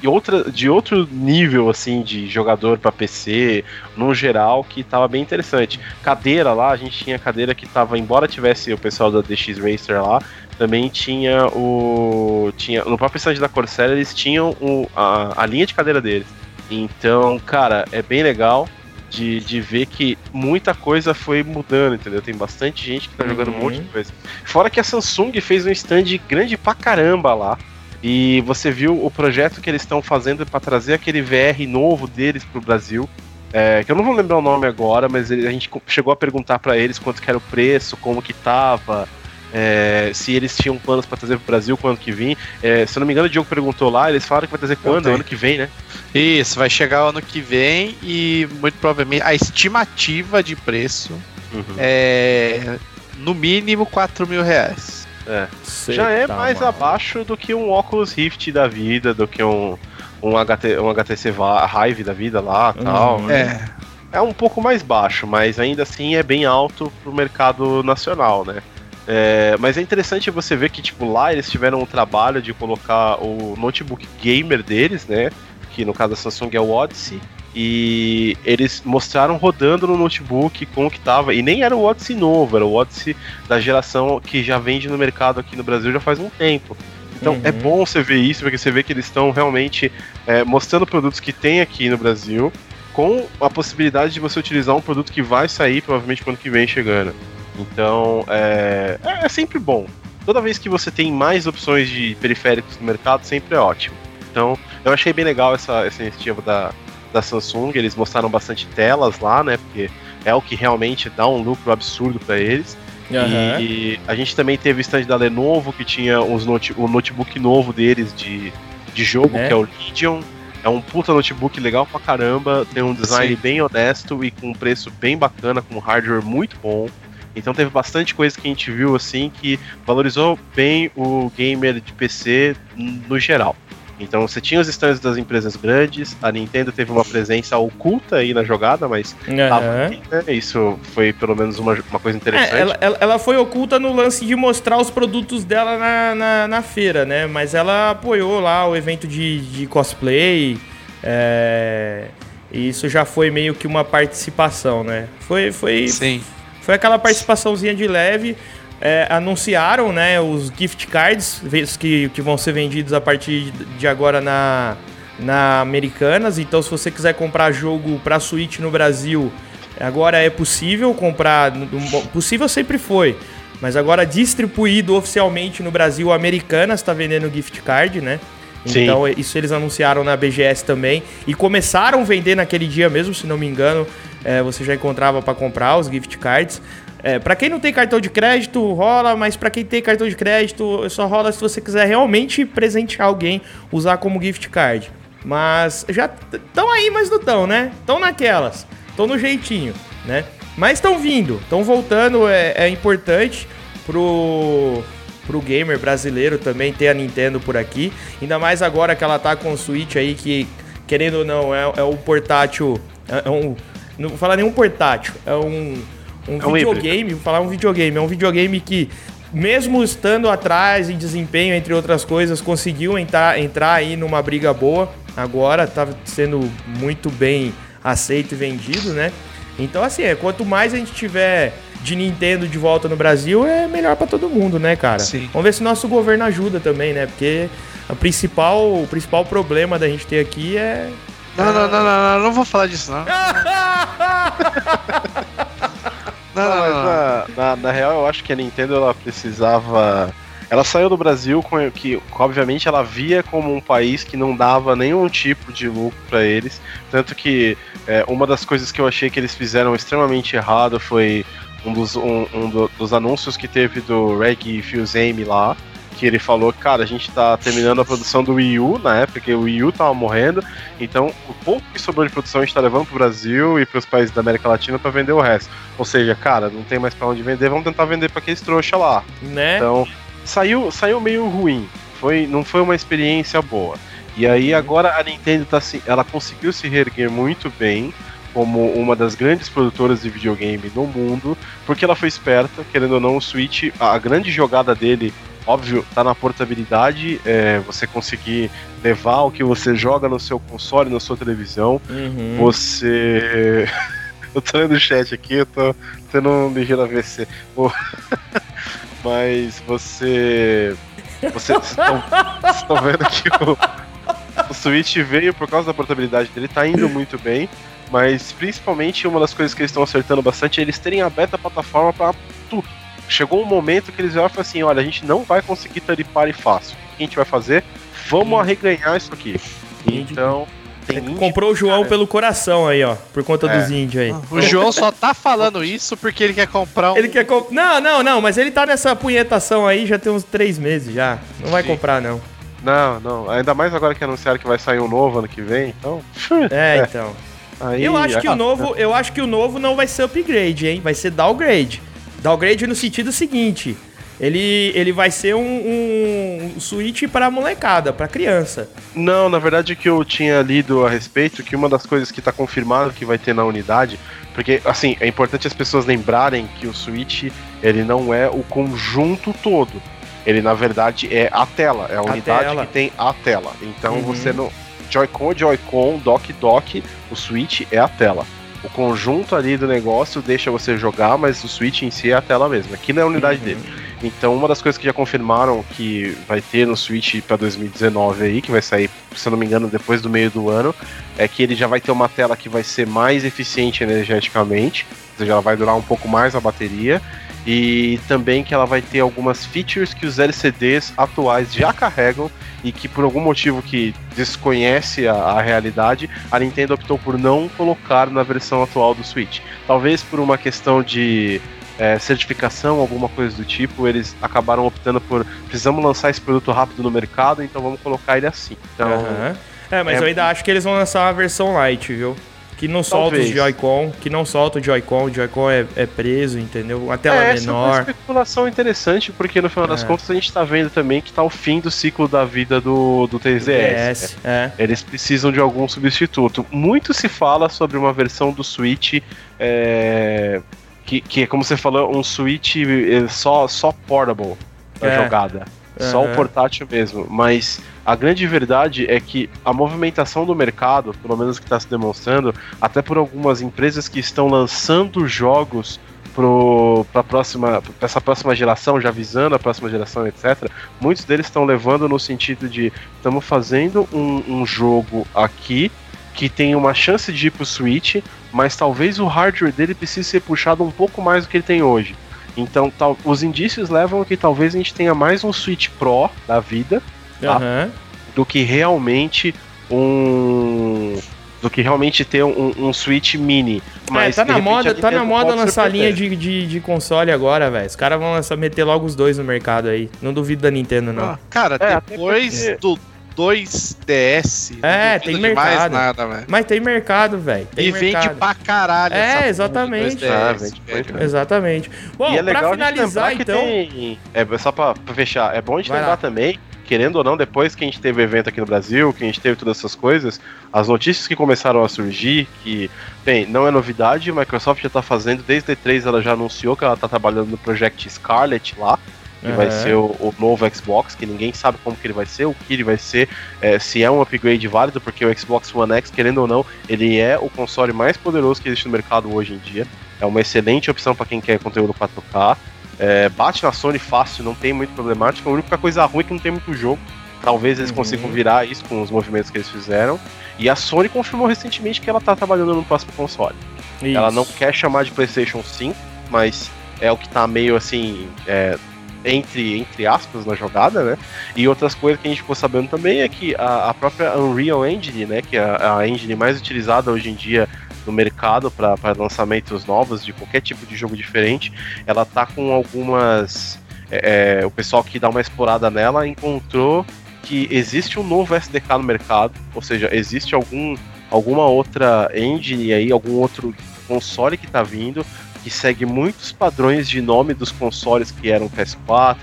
de, outra, de outro nível assim de jogador para PC, no geral, que tava bem interessante. Cadeira lá, a gente tinha cadeira que tava, embora tivesse o pessoal da DX Racer lá, também tinha o. Tinha, no próprio stand da Corsair eles tinham o, a, a linha de cadeira deles. Então, cara, é bem legal. De, de ver que muita coisa foi mudando, entendeu? Tem bastante gente que tá jogando um Uhum. monte de coisa. Fora que a Samsung fez um stand grande pra caramba lá. E você viu o projeto que eles estão fazendo para trazer aquele VR novo deles pro Brasil. É, que eu não vou lembrar o nome agora, mas ele- a gente chegou a perguntar para eles quanto que era o preço, como que tava, é, se eles tinham planos para trazer pro Brasil, quando que vim. É, se eu não me engano, o Diogo perguntou lá, eles falaram que vai trazer quando? Ano que vem, né? Isso, vai chegar o ano que vem e muito provavelmente a estimativa de preço é no mínimo 4 mil reais. Cê Já é tá mais abaixo do que um Oculus Rift da vida, do que um, um, HT, um HTC Vive da vida lá tal. Uhum. É, é um pouco mais baixo, mas ainda assim é bem alto pro mercado nacional, né? É, mas é interessante você ver que, tipo, lá eles tiveram o trabalho de colocar o notebook gamer deles, né? Que no caso da Samsung é o Odyssey. E eles mostraram rodando no notebook como que tava. E nem era o Odyssey novo, era o Odyssey da geração que já vende no mercado aqui no Brasil já faz um tempo. Então Uhum. é bom você ver isso, porque você vê que eles estão realmente é, mostrando produtos que tem aqui no Brasil com a possibilidade de você utilizar um produto que vai sair provavelmente quando que vem chegando. Então, é, é é sempre bom. Toda vez que você tem mais opções de periféricos no mercado, sempre é ótimo. Então, eu achei bem legal essa, essa iniciativa da, da Samsung. Eles mostraram bastante telas lá, né? Porque é o que realmente dá um lucro absurdo para eles. Aham. E a gente também teve o stand da Lenovo, que tinha os note, o notebook novo deles de, de jogo, É. que é o Legion. É um puta notebook legal pra caramba, tem um design Sim. bem honesto e com um preço bem bacana, com um hardware muito bom. Então teve bastante coisa que a gente viu assim que valorizou bem o gamer de PC no geral. Então você tinha os stands das empresas grandes, a Nintendo teve uma presença oculta aí na jogada, mas tava Aham. ali, né? isso foi pelo menos uma, uma coisa interessante. É, ela, ela, ela foi oculta no lance de mostrar os produtos dela na, na, na feira, né? Mas ela apoiou lá o evento de, de cosplay. É, e isso já foi meio que uma participação, né? Foi, foi, sim. Foi aquela participaçãozinha de leve. É, anunciaram né, os gift cards que, que vão ser vendidos a partir de agora na, na Americanas. Então, se você quiser comprar jogo para Switch no Brasil, agora é possível comprar. Possível sempre foi. Mas agora distribuído oficialmente no Brasil, Americanas está vendendo gift card, né? Sim. Então, isso eles anunciaram na BGS também. E começaram a vender naquele dia mesmo, se não me engano. é, você já encontrava para comprar os gift cards. É, para quem não tem cartão de crédito, rola, mas para quem tem cartão de crédito, só rola se você quiser realmente presentear alguém, usar como gift card. Mas já estão aí, mas não estão, né? Estão naquelas, estão no jeitinho, né? Mas estão vindo, estão voltando, é, é importante pro, pro gamer brasileiro também ter a Nintendo por aqui. Ainda mais agora que ela tá com o Switch aí, que querendo ou não, é, é um portátil. É, é um. Não vou falar nenhum portátil, é um, um É um videogame, vou falar um videogame, é um videogame que, mesmo estando atrás em desempenho, entre outras coisas, conseguiu entrar, entrar aí numa briga boa. agora tá sendo muito bem aceito e vendido, né? Então, assim, é, quanto mais a gente tiver de Nintendo de volta no Brasil, é melhor para todo mundo, né, cara? Sim. Vamos ver se nosso governo ajuda também, né? Porque a principal, o principal problema da gente ter aqui é. Não, não, não, não, não, não vou falar disso, não. Não, Não, não, mas não, não. na, na, na real eu acho que a Nintendo ela precisava. Ela saiu do Brasil com que, obviamente, ela via como um país que não dava nenhum tipo de lucro pra eles. Tanto que é, uma das coisas que eu achei que eles fizeram extremamente errado foi um dos, um, um do- dos anúncios que teve do Reg Fusame lá. Que ele falou, cara, a gente tá terminando a produção do Wii U na época que o Wii U tava morrendo, então o pouco que sobrou de produção a gente tá levando pro Brasil e pros países da América Latina pra vender o resto. Ou seja, cara, não tem mais pra onde vender, vamos tentar vender pra aqueles trouxa lá. né? Então, saiu, saiu meio ruim. Foi, não foi uma experiência boa. E aí agora a Nintendo tá assim, ela conseguiu se reerguer muito bem como uma das grandes produtoras de videogame no mundo, porque ela foi esperta, querendo ou não, o Switch, a, grande jogada dele, óbvio, tá na portabilidade, é, você conseguir levar o que você joga no seu console, na sua televisão, Uhum. você. eu tô lendo o chat aqui, eu tô tendo um ligeiro AVC. Mas você. Vocês estão estão vendo que o, o Switch veio por causa da portabilidade dele, tá indo muito bem. Mas principalmente uma das coisas que eles estão acertando bastante é eles terem aberto a plataforma pra tudo. Chegou um momento que eles olham e falam assim: olha, a gente não vai conseguir taripar e fácil. O que a gente vai fazer? Vamos arreganhar isso aqui. Então. Tem Você indie comprou o João cara. pelo coração aí, ó. Por conta É. dos índios aí. O João só tá falando isso porque ele quer comprar um. Ele quer comprar. Não, não, não, mas ele tá nessa punhetação aí já tem uns três meses já. Não vai Sim. comprar, não. Não, não. Ainda mais agora que anunciaram que vai sair um novo ano que vem, então. É, então. Aí, Eu acho que ah, o novo, eu acho que o novo não vai ser upgrade, hein? Vai ser downgrade. Downgrade no sentido seguinte, ele, ele vai ser um, um, um Switch para molecada, para criança. Não, na verdade o que eu tinha lido a respeito, que uma das coisas que tá confirmado que vai ter na unidade, porque assim, é importante as pessoas lembrarem que o Switch, ele não é o conjunto todo. Ele na verdade é a tela, é a unidade tela. que tem a tela. Então Uhum. você não Joy-Con, Joy-Con, Dock Dock, o Switch é a tela. O conjunto ali do negócio deixa você jogar, mas o Switch em si é a tela mesmo. Aqui é a unidade Uhum. dele. Então, uma das coisas que já confirmaram que vai ter no Switch para 2019 aí, que vai sair, se eu não me engano, depois do meio do ano, é que ele já vai ter uma tela que vai ser mais eficiente energeticamente, ou seja, ela vai durar um pouco mais a bateria, e também que ela vai ter algumas features que os LCDs atuais já carregam e que por algum motivo que desconhece a, a realidade, a Nintendo optou por não colocar na versão atual do Switch. Talvez por uma questão de é, certificação, alguma coisa do tipo, eles acabaram optando por precisamos lançar esse produto rápido no mercado, então vamos colocar ele assim. Então, Aham. É, mas é- eu ainda acho que eles vão lançar uma versão light, viu? Que não solta os Talvez. Joy-Con, que não solta o Joy-Con, o Joy-Con é, é preso, entendeu? A tela é, é essa é uma menor. especulação interessante, porque no final das É. contas a gente tá vendo também que tá o fim do ciclo da vida do, do 3DS. DS, é. Eles precisam de algum substituto. Muito se fala sobre uma versão do Switch é, que, que é como você falou, um Switch é, só, só portable pra É. jogada. Só o portátil mesmo. Mas a grande verdade é que a movimentação do mercado, pelo menos que está se demonstrando, até por algumas empresas que estão lançando jogos para próxima, pra essa próxima geração, já visando a próxima geração, etc. Muitos deles estão levando no sentido de estamos fazendo um, um jogo aqui que tem uma chance de ir pro Switch, mas talvez o hardware dele precise ser puxado um pouco mais do que ele tem hoje. Então, tal, os indícios levam a que talvez a gente tenha mais um Switch Pro da vida Tá. Aham. do que realmente um. do que realmente ter um, um Switch mini. Mas é, tá na repente, moda, tá na moda lançar linha de, de, de console agora, velho. Os caras vão lançar, meter logo os dois no mercado aí. Não duvido da Nintendo, não. Ah, cara, É, depois porque- do 2DS. É, não tem duvido de mais mercado. nada, velho. Mas tem mercado, velho. Tem E vende mercado. pra caralho. É, exatamente. 2DS, Ah, vende muito. Exatamente. Bom, e é legal pra finalizar, lembrar que então. tem- É só pra, pra fechar, é bom a gente Vai lembrar lá. também, querendo ou não, depois que a gente teve evento aqui no Brasil, que a gente teve todas essas coisas, as notícias que começaram a surgir, que, bem, não é novidade, a Microsoft já tá fazendo, desde a E3 ela já anunciou que ela tá trabalhando no Project Scarlet lá, que uhum. vai ser o, o, novo Xbox, que ninguém sabe como que ele vai ser, o que ele vai ser, é, se é um upgrade válido, porque o Xbox One X, querendo ou não, ele é o console mais poderoso que existe no mercado hoje em dia. É uma excelente opção para quem quer conteúdo 4K. É, bate na Sony fácil, não tem muito problemática. A única coisa ruim é que não tem muito jogo. Talvez eles uhum. consigam virar isso com os movimentos que eles fizeram. E a Sony confirmou recentemente que ela está trabalhando no próximo console. Isso. Ela não quer chamar de PlayStation 5, mas é o que está meio assim. É, entre, entre aspas na jogada, né? E outras coisas que a gente ficou sabendo também é que a, a própria Unreal Engine, né? Que é a, a engine mais utilizada hoje em dia no mercado para lançamentos novos de qualquer tipo de jogo diferente, ela tá com algumas. É, é, o pessoal que dá uma explorada nela encontrou que existe um novo SDK no mercado, ou seja, existe algum, alguma outra engine aí, algum outro console que está vindo que segue muitos padrões de nome dos consoles que eram o PS4,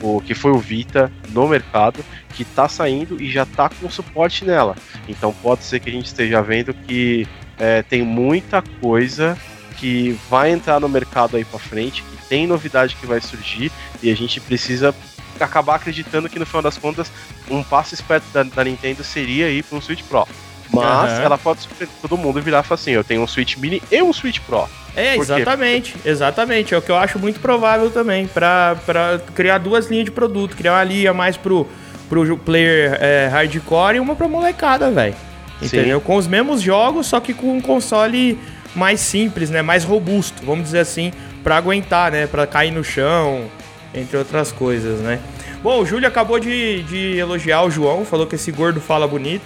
o que foi o Vita no mercado, que está saindo e já está com suporte nela. Então pode ser que a gente esteja vendo que é, tem muita coisa que vai entrar no mercado aí para frente, que tem novidade que vai surgir e a gente precisa acabar acreditando que no final das contas um passo esperto da, da Nintendo seria ir para um Switch Pro. Mas uhum. ela pode surpreender todo mundo e virar e falar assim: eu tenho um Switch Mini e um Switch Pro. É, exatamente, exatamente. É o que eu acho muito provável também, para criar duas linhas de produto, criar uma linha mais pro, pro player é, hardcore e uma pra molecada, velho. Entendeu? Sim. Com os mesmos jogos, só que com um console mais simples, né? Mais robusto, vamos dizer assim, para aguentar, né? Para cair no chão, entre outras coisas, né? Bom, o Júlio acabou de, de elogiar o João, falou que esse gordo fala bonito.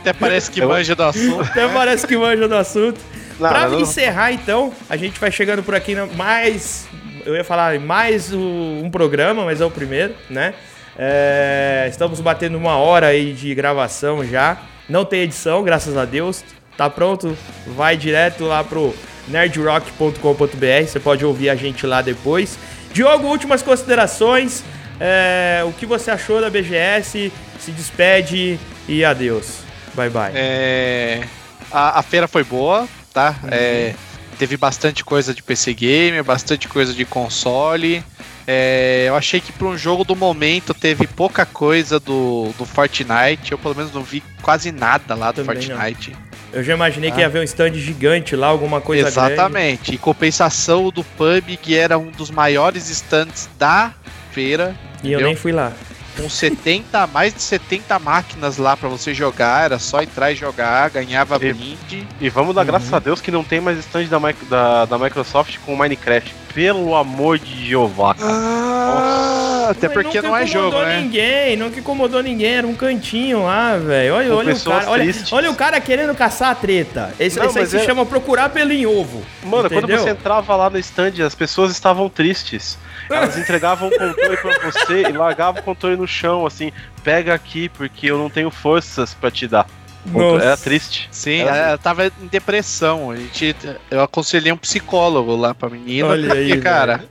Até parece que manja do assunto. Até parece que manja do assunto. Não, pra não... encerrar, então, a gente vai chegando por aqui mais. Eu ia falar mais um programa, mas é o primeiro, né? É, estamos batendo uma hora aí de gravação já. Não tem edição, graças a Deus. Tá pronto? Vai direto lá pro nerdrock.com.br. Você pode ouvir a gente lá depois. Diogo, últimas considerações. É, o que você achou da BGS? Se despede e adeus. Bye bye. É, a, a feira foi boa, tá? Uhum. É, teve bastante coisa de PC Gamer, bastante coisa de console. É, eu achei que para um jogo do momento teve pouca coisa do, do Fortnite. Eu pelo menos não vi quase nada lá do Também Fortnite. Não. Eu já imaginei ah. que ia haver um stand gigante lá, alguma coisa Exatamente. Grande. Em compensação do pub, que era um dos maiores stands da feira. E entendeu? eu nem fui lá com 70, mais de 70 máquinas lá para você jogar, era só entrar e jogar, ganhava e, brinde. E vamos dar uhum. graças a Deus que não tem mais stand da, da, da Microsoft com Minecraft. Pelo amor de Jeová. Ah, até porque não é jogo, né? ninguém, não que incomodou ninguém, era um cantinho lá, velho. Olha, olha o cara, olha, olha, o cara querendo caçar a treta. Esse, não, esse aí se é... chama procurar pelo em ovo. Mano, entendeu? quando você entrava lá no stand, as pessoas estavam tristes. Elas entregavam o controle pra você e largavam o controle no chão, assim, pega aqui, porque eu não tenho forças para te dar. Nossa. Era triste. Sim, Era ela tava em depressão. A gente, eu aconselhei um psicólogo lá pra menina. Olha aí, cara.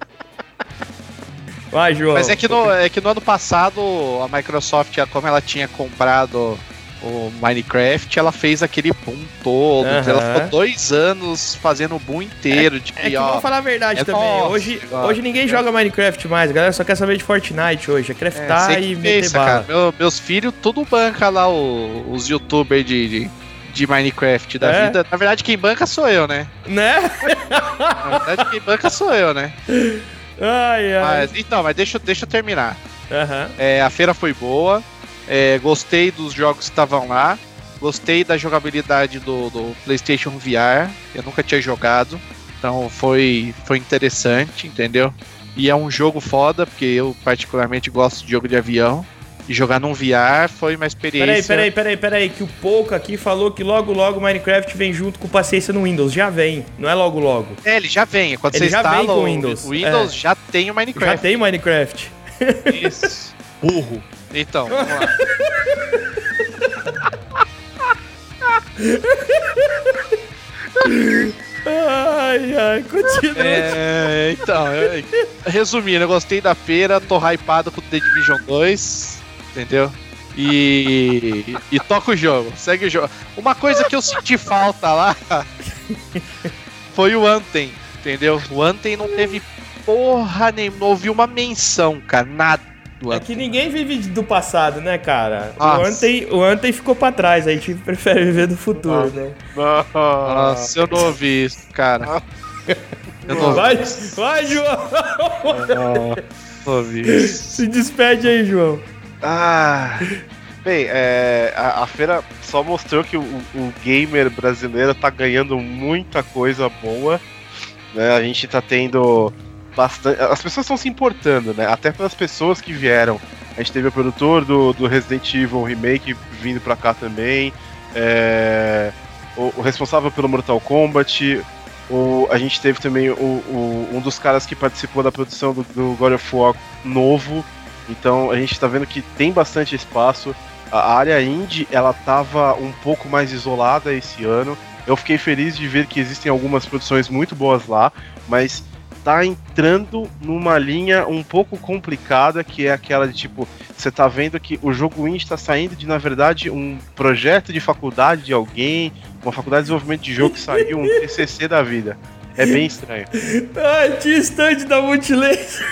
Vai, João. Mas é que, no, é que no ano passado a Microsoft, como ela tinha comprado o Minecraft, ela fez aquele boom todo. Uhum. Ela ficou dois anos fazendo o boom inteiro. É, de, é que ó, vamos falar a verdade é também. Nossa, hoje, hoje ninguém joga Minecraft mais, a galera só quer saber de Fortnite hoje. É craftar é, e meter pensa, bala. Meu, meus filhos, tudo banca lá o, os youtubers de, de, de Minecraft da é? vida. Na verdade, quem banca sou eu, né? Né? Na verdade, quem banca sou eu, né? Ai, ai. Mas, então, mas deixa, deixa eu terminar. Uhum. É, a feira foi boa. É, gostei dos jogos que estavam lá. Gostei da jogabilidade do, do, PlayStation VR. Eu nunca tinha jogado. Então foi, foi interessante, entendeu? E é um jogo foda, porque eu particularmente gosto de jogo de avião. E jogar num VR foi uma experiência. Peraí, peraí, peraí, peraí, que o Pouco aqui falou que logo logo Minecraft vem junto com paciência no Windows. Já vem, não é logo logo. É, ele já vem. Quando ele você já instala vem com o Windows. O Windows é. já tem o Minecraft. Já tem Minecraft. Isso. Burro. Então, vamos lá. Ai, ai, continua. É, então, eu, resumindo, eu gostei da feira, tô hypado com The Division 2, entendeu? E, e toca o jogo, segue o jogo. Uma coisa que eu senti falta lá foi o Anthem. Entendeu? O Anthem não teve porra nenhuma, não ouvi uma menção, cara, nada. É que ninguém vive do passado, né, cara? O Anthem, o ficou pra trás, a gente prefere viver do futuro, né? Nossa, eu não ouvi isso, cara. Eu não vai, vai, João! Não ouvi Se despede aí, João. Ah, bem, é, a, a, feira só mostrou que o, o, gamer brasileiro tá ganhando muita coisa boa. Né? A gente tá tendo bastante. As pessoas estão se importando, né? Até pelas pessoas que vieram. A gente teve o produtor do, do Resident Evil Remake vindo pra cá também. É, o, o, responsável pelo Mortal Kombat. O, a gente teve também o, o, um dos caras que participou da produção do, do God of War novo. Então a gente está vendo que tem bastante espaço. A área indie ela tava um pouco mais isolada esse ano. Eu fiquei feliz de ver que existem algumas produções muito boas lá, mas tá entrando numa linha um pouco complicada, que é aquela de tipo, você tá vendo que o jogo indie está saindo de, na verdade, um projeto de faculdade de alguém, uma faculdade de desenvolvimento de jogo que saiu, um TCC da vida. É bem estranho. Ai, tinha stand da Multilaser.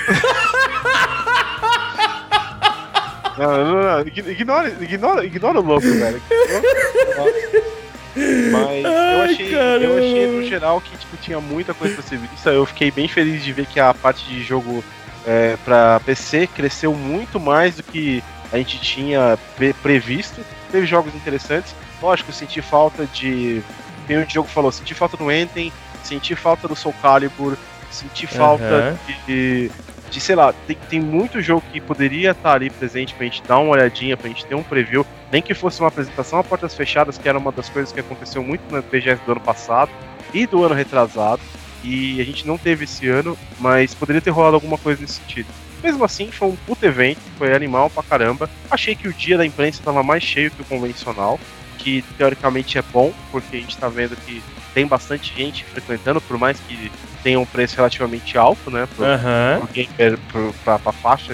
Não, não, não, ignora, ignora, ignora o louco, velho. Mas Ai, eu achei, eu achei no geral que tipo, tinha muita coisa pra ser vista. Eu fiquei bem feliz de ver que a parte de jogo é, pra PC cresceu muito mais do que a gente tinha previsto. Teve jogos interessantes. Lógico, senti falta de. Tem um jogo que falou, senti falta do Enten, senti falta do Soul Calibur, senti falta uhum. de, de, sei lá, tem, tem muito jogo que poderia estar ali presente pra gente dar uma olhadinha, pra gente ter um preview, nem que fosse uma apresentação a portas fechadas, que era uma das coisas que aconteceu muito na BGS do ano passado e do ano retrasado, e a gente não teve esse ano, mas poderia ter rolado alguma coisa nesse sentido. Mesmo assim, foi um puto evento, foi animal pra caramba. Achei que o dia da imprensa estava mais cheio que o convencional, que teoricamente é bom, porque a gente tá vendo que tem bastante gente frequentando, por mais que tenha um preço relativamente alto, né? Pro, uhum. pro gamer, pro, pra, pra faixa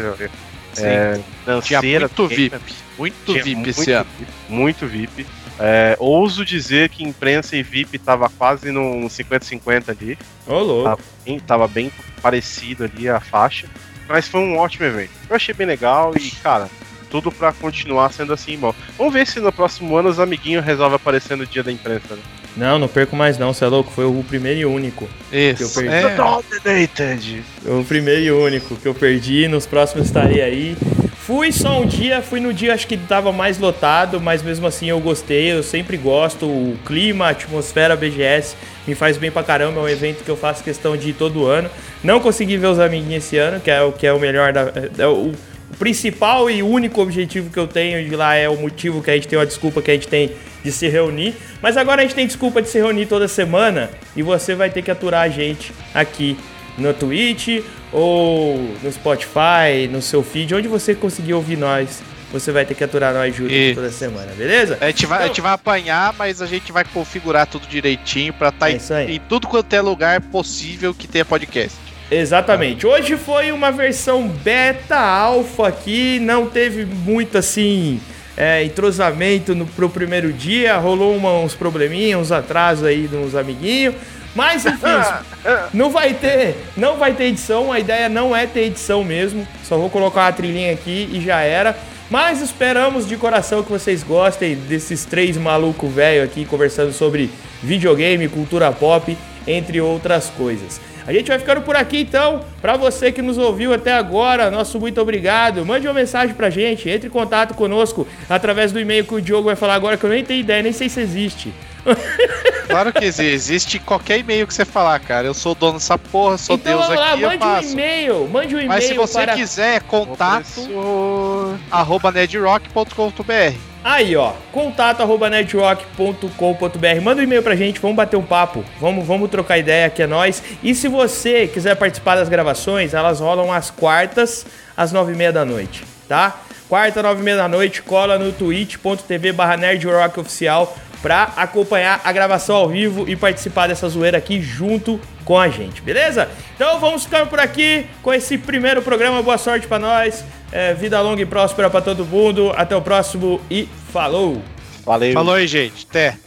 é, danceira. muito VIP. Muito VIP muito esse ano. VIP, muito VIP. É, ouso dizer que imprensa e VIP tava quase no 50-50 ali. Ô, oh, louco. Tava bem, tava bem parecido ali a faixa. Mas foi um ótimo evento. Eu achei bem legal e, cara, tudo para continuar sendo assim bom. Vamos ver se no próximo ano os amiguinhos resolvem aparecer no dia da imprensa. Né? Não, não perco mais não, você é louco. Foi o primeiro e único Isso, que eu perdi. É. Dominated. O primeiro e único que eu perdi. Nos próximos estarei aí. Fui só um dia, fui no dia acho que tava mais lotado, mas mesmo assim eu gostei, eu sempre gosto. O clima, a atmosfera BGS me faz bem pra caramba, é um evento que eu faço questão de ir todo ano. Não consegui ver os amiguinhos esse ano, que é o que é o melhor da. É o, o principal e único objetivo que eu tenho de lá é o motivo que a gente tem, uma desculpa que a gente tem de se reunir. Mas agora a gente tem desculpa de se reunir toda semana e você vai ter que aturar a gente aqui no Twitch ou no Spotify, no seu feed, onde você conseguir ouvir nós. Você vai ter que aturar nós juntos e... toda semana, beleza? A gente, vai, então... a gente vai apanhar, mas a gente vai configurar tudo direitinho pra estar tá é em, em tudo quanto é lugar possível que tenha podcast. Exatamente. Hoje foi uma versão beta alfa aqui, não teve muito assim é, entrosamento no, pro primeiro dia, rolou uma, uns probleminhas, uns atrasos aí de uns amiguinhos. Mas enfim, não vai ter, não vai ter edição, a ideia não é ter edição mesmo. Só vou colocar uma trilhinha aqui e já era. Mas esperamos de coração que vocês gostem desses três malucos velho aqui conversando sobre videogame, cultura pop, entre outras coisas. A gente vai ficando por aqui então. Para você que nos ouviu até agora, nosso muito obrigado. Mande uma mensagem pra gente, entre em contato conosco através do e-mail que o Diogo vai falar agora, que eu nem tenho ideia, nem sei se existe. Claro que existe. Existe qualquer e-mail que você falar, cara. Eu sou dono dessa porra, sou então, Deus lá, aqui, mande um e-mail, mande um e-mail. Mas se você para... quiser, contato arroba nedrock.com.br. Aí, ó, contato arroba nedrock.com.br. Manda um e-mail pra gente, vamos bater um papo, vamos, vamos trocar ideia, que é nós. E se você quiser participar das gravações, elas rolam às quartas, às nove e meia da noite, tá? Quarta, nove e meia da noite, cola no twitch.tv barra nerdrockoficial para acompanhar a gravação ao vivo e participar dessa zoeira aqui junto com a gente, beleza? Então vamos ficando por aqui com esse primeiro programa. Boa sorte para nós, é, vida longa e próspera para todo mundo. Até o próximo e falou! Valeu! Falou aí, gente. Até!